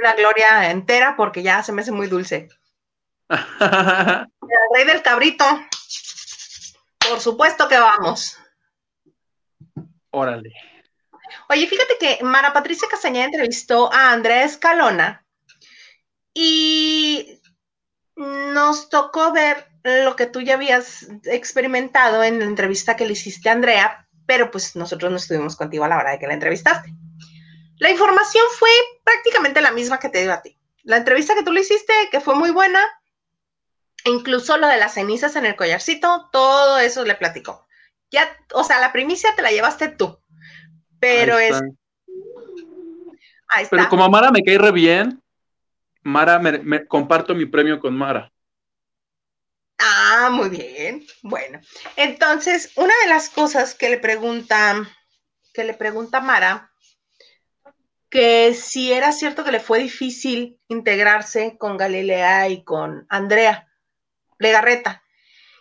la gloria entera porque ya se me hace muy dulce. el rey del cabrito. Por supuesto que vamos. Órale. Oye, fíjate que Mara Patricia Castañeda entrevistó a Andrea Escalona y nos tocó ver lo que tú ya habías experimentado en la entrevista que le hiciste a Andrea, pero pues nosotros no estuvimos contigo a la hora de que la entrevistaste. La información fue prácticamente la misma que te dio a ti. La entrevista que tú le hiciste, que fue muy buena, incluso lo de las cenizas en el collarcito, todo eso le platicó. Ya, o sea, la primicia te la llevaste tú. Pero es. Ahí está. Pero como a Mara me cae re bien, Mara, me, comparto mi premio con Mara. Ah, muy bien. Bueno, entonces, una de las cosas que le pregunta, que le pregunta Mara que si era cierto que le fue difícil integrarse con Galilea y con Andrea Legarreta.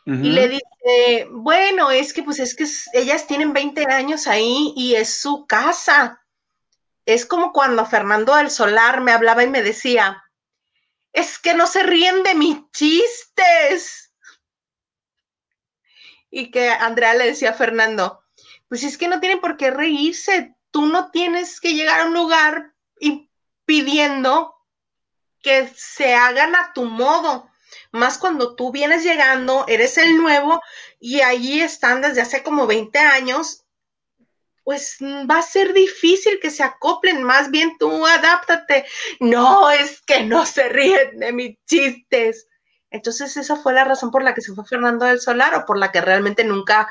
Y le dice, bueno, es que pues es que ellas tienen 20 años ahí y es su casa. Es como cuando Fernando del Solar me hablaba y me decía, es que no se ríen de mis chistes. Y que Andrea le decía a Fernando, pues es que no tienen por qué reírse, tú no tienes que llegar a un lugar pidiendo que se hagan a tu modo. Más cuando tú vienes llegando, eres el nuevo y allí están desde hace como 20 años, pues va a ser difícil que se acoplen. Más bien tú adáptate. No, es que no se ríen de mis chistes. Entonces, esa fue la razón por la que se fue Fernando del Solar o por la que realmente nunca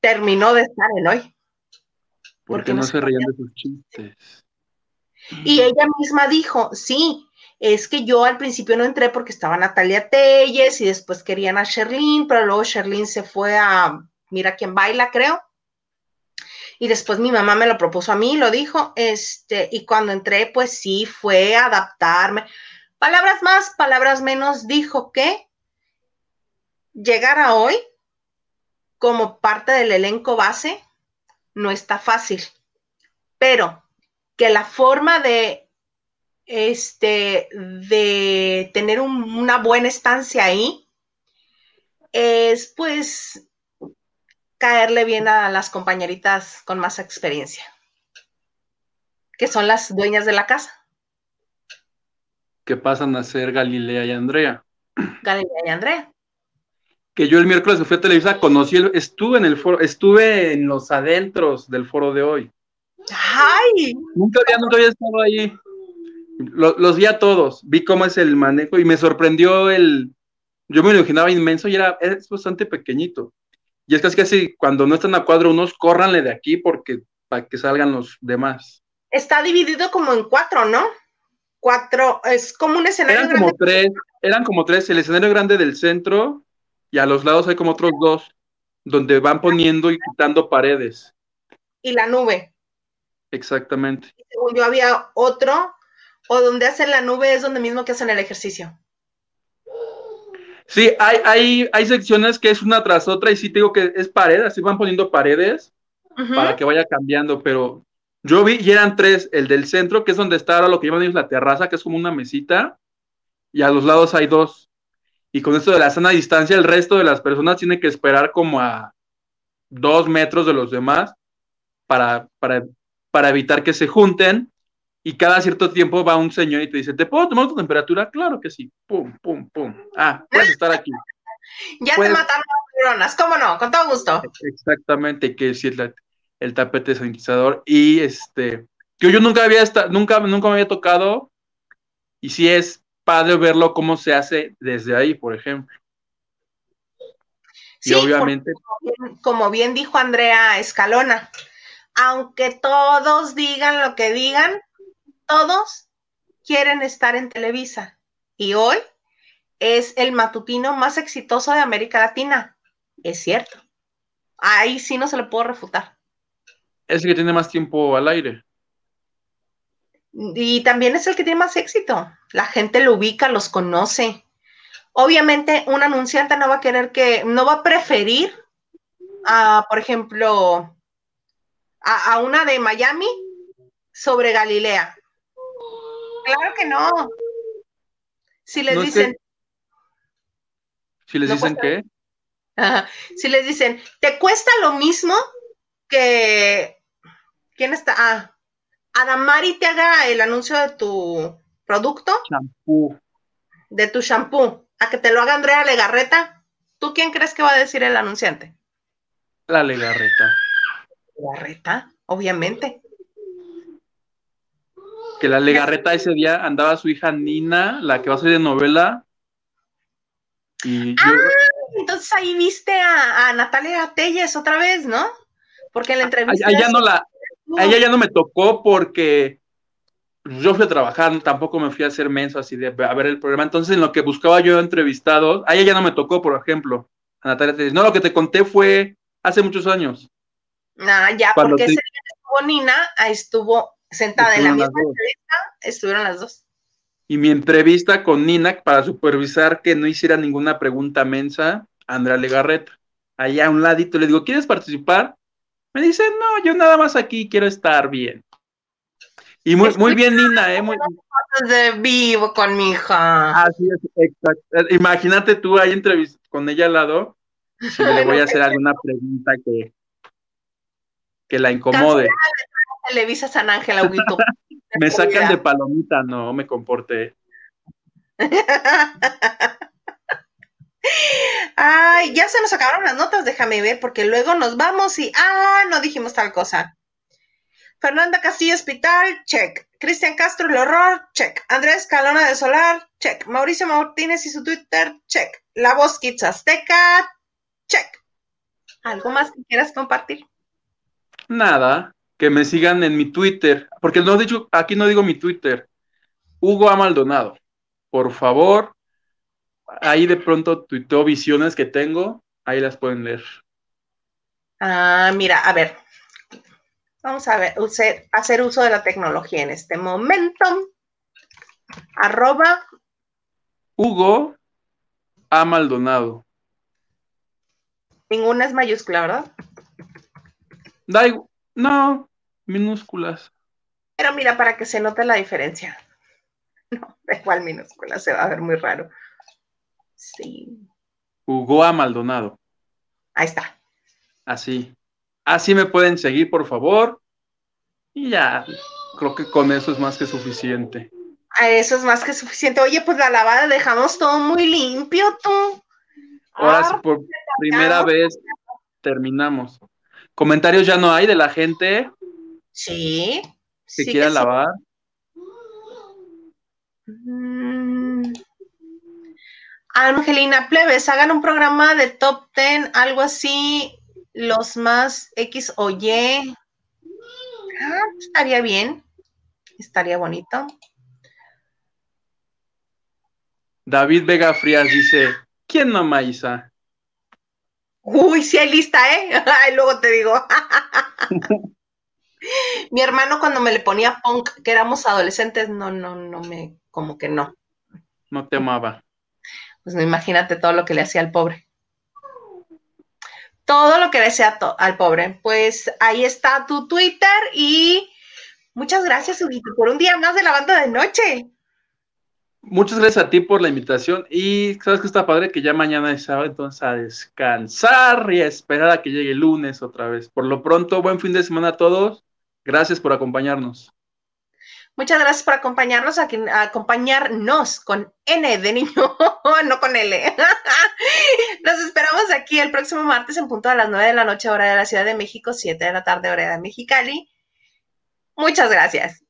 terminó de estar en hoy. Porque, no, se reían de sus chistes. Y ella misma dijo, sí, es que yo al principio no entré porque estaba Natalia Telles y después querían a Sherlyn, pero luego Sherlyn se fue a Mira quién baila, creo. Y después mi mamá me lo propuso a mí, lo dijo, este, y cuando entré, pues sí, fue adaptarme. Palabras más, palabras menos, dijo que llegar a hoy como parte del elenco base no está fácil, pero que la forma de, este, de tener una buena estancia ahí es pues caerle bien a las compañeritas con más experiencia, que son las dueñas de la casa. Que pasan a ser Galilea y Andrea. Galilea y Andrea que yo el miércoles fui a Televisa conocí, estuve en el foro, estuve en los adentros del foro de hoy. ¡Ay! Nunca había, nunca había estado ahí. Los, vi a todos, vi cómo es el manejo y me sorprendió el. Yo me imaginaba inmenso y era es bastante pequeñito. Y es casi así, cuando no están a cuadro unos, córranle de aquí porque para que salgan los demás. Está dividido como en cuatro, ¿no? Cuatro, es como un escenario eran Como tres, eran como tres, el escenario grande del centro, y a los lados hay como otros dos, donde van poniendo y quitando paredes. Y la nube. Exactamente. según yo había otro, o donde hacen la nube es donde mismo que hacen el ejercicio. Sí, hay, hay, hay secciones que es una tras otra y sí te digo que es pared, así van poniendo paredes para que vaya cambiando, pero yo vi y eran tres, el del centro, que es donde está ahora lo que llaman ellos la terraza, que es como una mesita, y a los lados hay dos y con esto de la sana distancia, el resto de las personas tiene que esperar como a dos metros de los demás para, para, para evitar que se junten. Y cada cierto tiempo va un señor y te dice, ¿te puedo tomar tu temperatura? Claro que sí. Pum, pum, pum. Ah, puedes estar aquí. Ya te mataron las neuronas, ¿cómo no? Con todo gusto. Exactamente, que decir el, el tapete sanitizador. Y este, que yo nunca había estado, nunca, nunca me había tocado. Y sí es padre verlo cómo se hace desde ahí, por ejemplo. Sí, y obviamente. como bien dijo Andrea Escalona, aunque todos digan lo que digan, todos quieren estar en Televisa. Y hoy es el matutino más exitoso de América Latina. Es cierto. Ahí sí no se le puedo refutar. Es el que tiene más tiempo al aire. Y también es el que tiene más éxito. La gente lo ubica, los conoce. Obviamente, un anunciante no va a querer que, no va a preferir a, por ejemplo, a, una de Miami sobre Galilea. Claro que no. Si les dicen. Si les dicen qué. Si les dicen, te cuesta lo mismo que. ¿Quién está? Ah, Adamari te haga el anuncio de tu producto. Shampoo. De tu shampoo. A que te lo haga Andrea Legarreta. ¿Tú quién crees que va a decir el anunciante? La Legarreta. Legarreta, obviamente. Que la Legarreta ese día andaba su hija Nina, la que va a ser de novela. Y ah, entonces ahí viste a, Natalia Telles otra vez, ¿no? Porque en la entrevista. A, ella, no la, a ella ya no me tocó porque yo fui a trabajar, tampoco me fui a hacer menso así de a ver el programa. Entonces, en lo que buscaba yo entrevistados, a ella ya no me tocó, por ejemplo, a Natalia Telles. No, lo que te conté fue hace muchos años. Ah, ya, porque ese día estuvo Nina, estuvo sentada en la misma entrevista, estuvieron las dos. Y mi entrevista con Nina para supervisar que no hiciera ninguna pregunta mensa, Andrea Legarreta. Allá a un ladito le digo, ¿quieres participar? Me dice, no, yo nada más aquí quiero estar bien. Y muy, muy bien, Nina, ¿eh? Muy... de vivo con mi hija. Así es, exacto. Imagínate tú ahí entrevista con ella al lado, si le voy a hacer alguna pregunta que, que la incomode. Televisa San Ángel, me sacan de palomita, no me comporté. Ay, ya se nos acabaron las notas, déjame ver, porque luego nos vamos y, ah, no dijimos tal cosa. Fernanda Castillo Hospital, check. Cristian Castro, el horror, check. Andrés Calona de Solar, check. Mauricio Martínez y su Twitter, check. La voz Kids Azteca, check. ¿Algo más que quieras compartir? Nada, que me sigan en mi Twitter, porque no dicho, aquí no digo mi Twitter. Hugo A. Maldonado. Por favor, ahí de pronto tuiteo visiones que tengo, ahí las pueden leer. Ah, mira, a ver. Vamos a ver, hacer uso de la tecnología en este momento. Arroba. Hugo A. Maldonado. Ninguna es mayúscula, ¿verdad? Da no, minúsculas. Pero mira, para que se note la diferencia. No, de cuál minúscula, se va a ver muy raro. Sí. Hugo A. Maldonado. Ahí está. Así. Así me pueden seguir, por favor. Y ya, creo que con eso es más que suficiente. Eso es más que suficiente. Oye, pues la lavada dejamos todo muy limpio, tú. Ahora sí, por primera vez terminamos. Comentarios ya no hay de la gente. Sí. Que quiera lavar. Mm. Angelina Plebes, hagan un programa de top 10, algo así, los más X o Y. Ah, estaría bien, estaría bonito. David Vega Frías dice, ¿quién no Maísa? Uy, sí hay lista, ¿eh? luego te digo. Mi hermano cuando me le ponía punk, que éramos adolescentes, no, no, no me, como que no. No te amaba pues no imagínate todo lo que le hacía al pobre. Todo lo que le hacía al pobre. Pues ahí está tu Twitter y muchas gracias, Huguito, por un día más de la banda de noche. Muchas gracias a ti por la invitación y sabes que está padre que ya mañana es sábado, entonces a descansar y a esperar a que llegue el lunes otra vez. Por lo pronto, buen fin de semana a todos. Gracias por acompañarnos. Muchas gracias por acompañarnos, aquí, acompañarnos con N de niño, no con L. Nos esperamos aquí el próximo martes en punto a las 9 de la noche, hora de la Ciudad de México, 7 de la tarde, hora de Mexicali. Muchas gracias.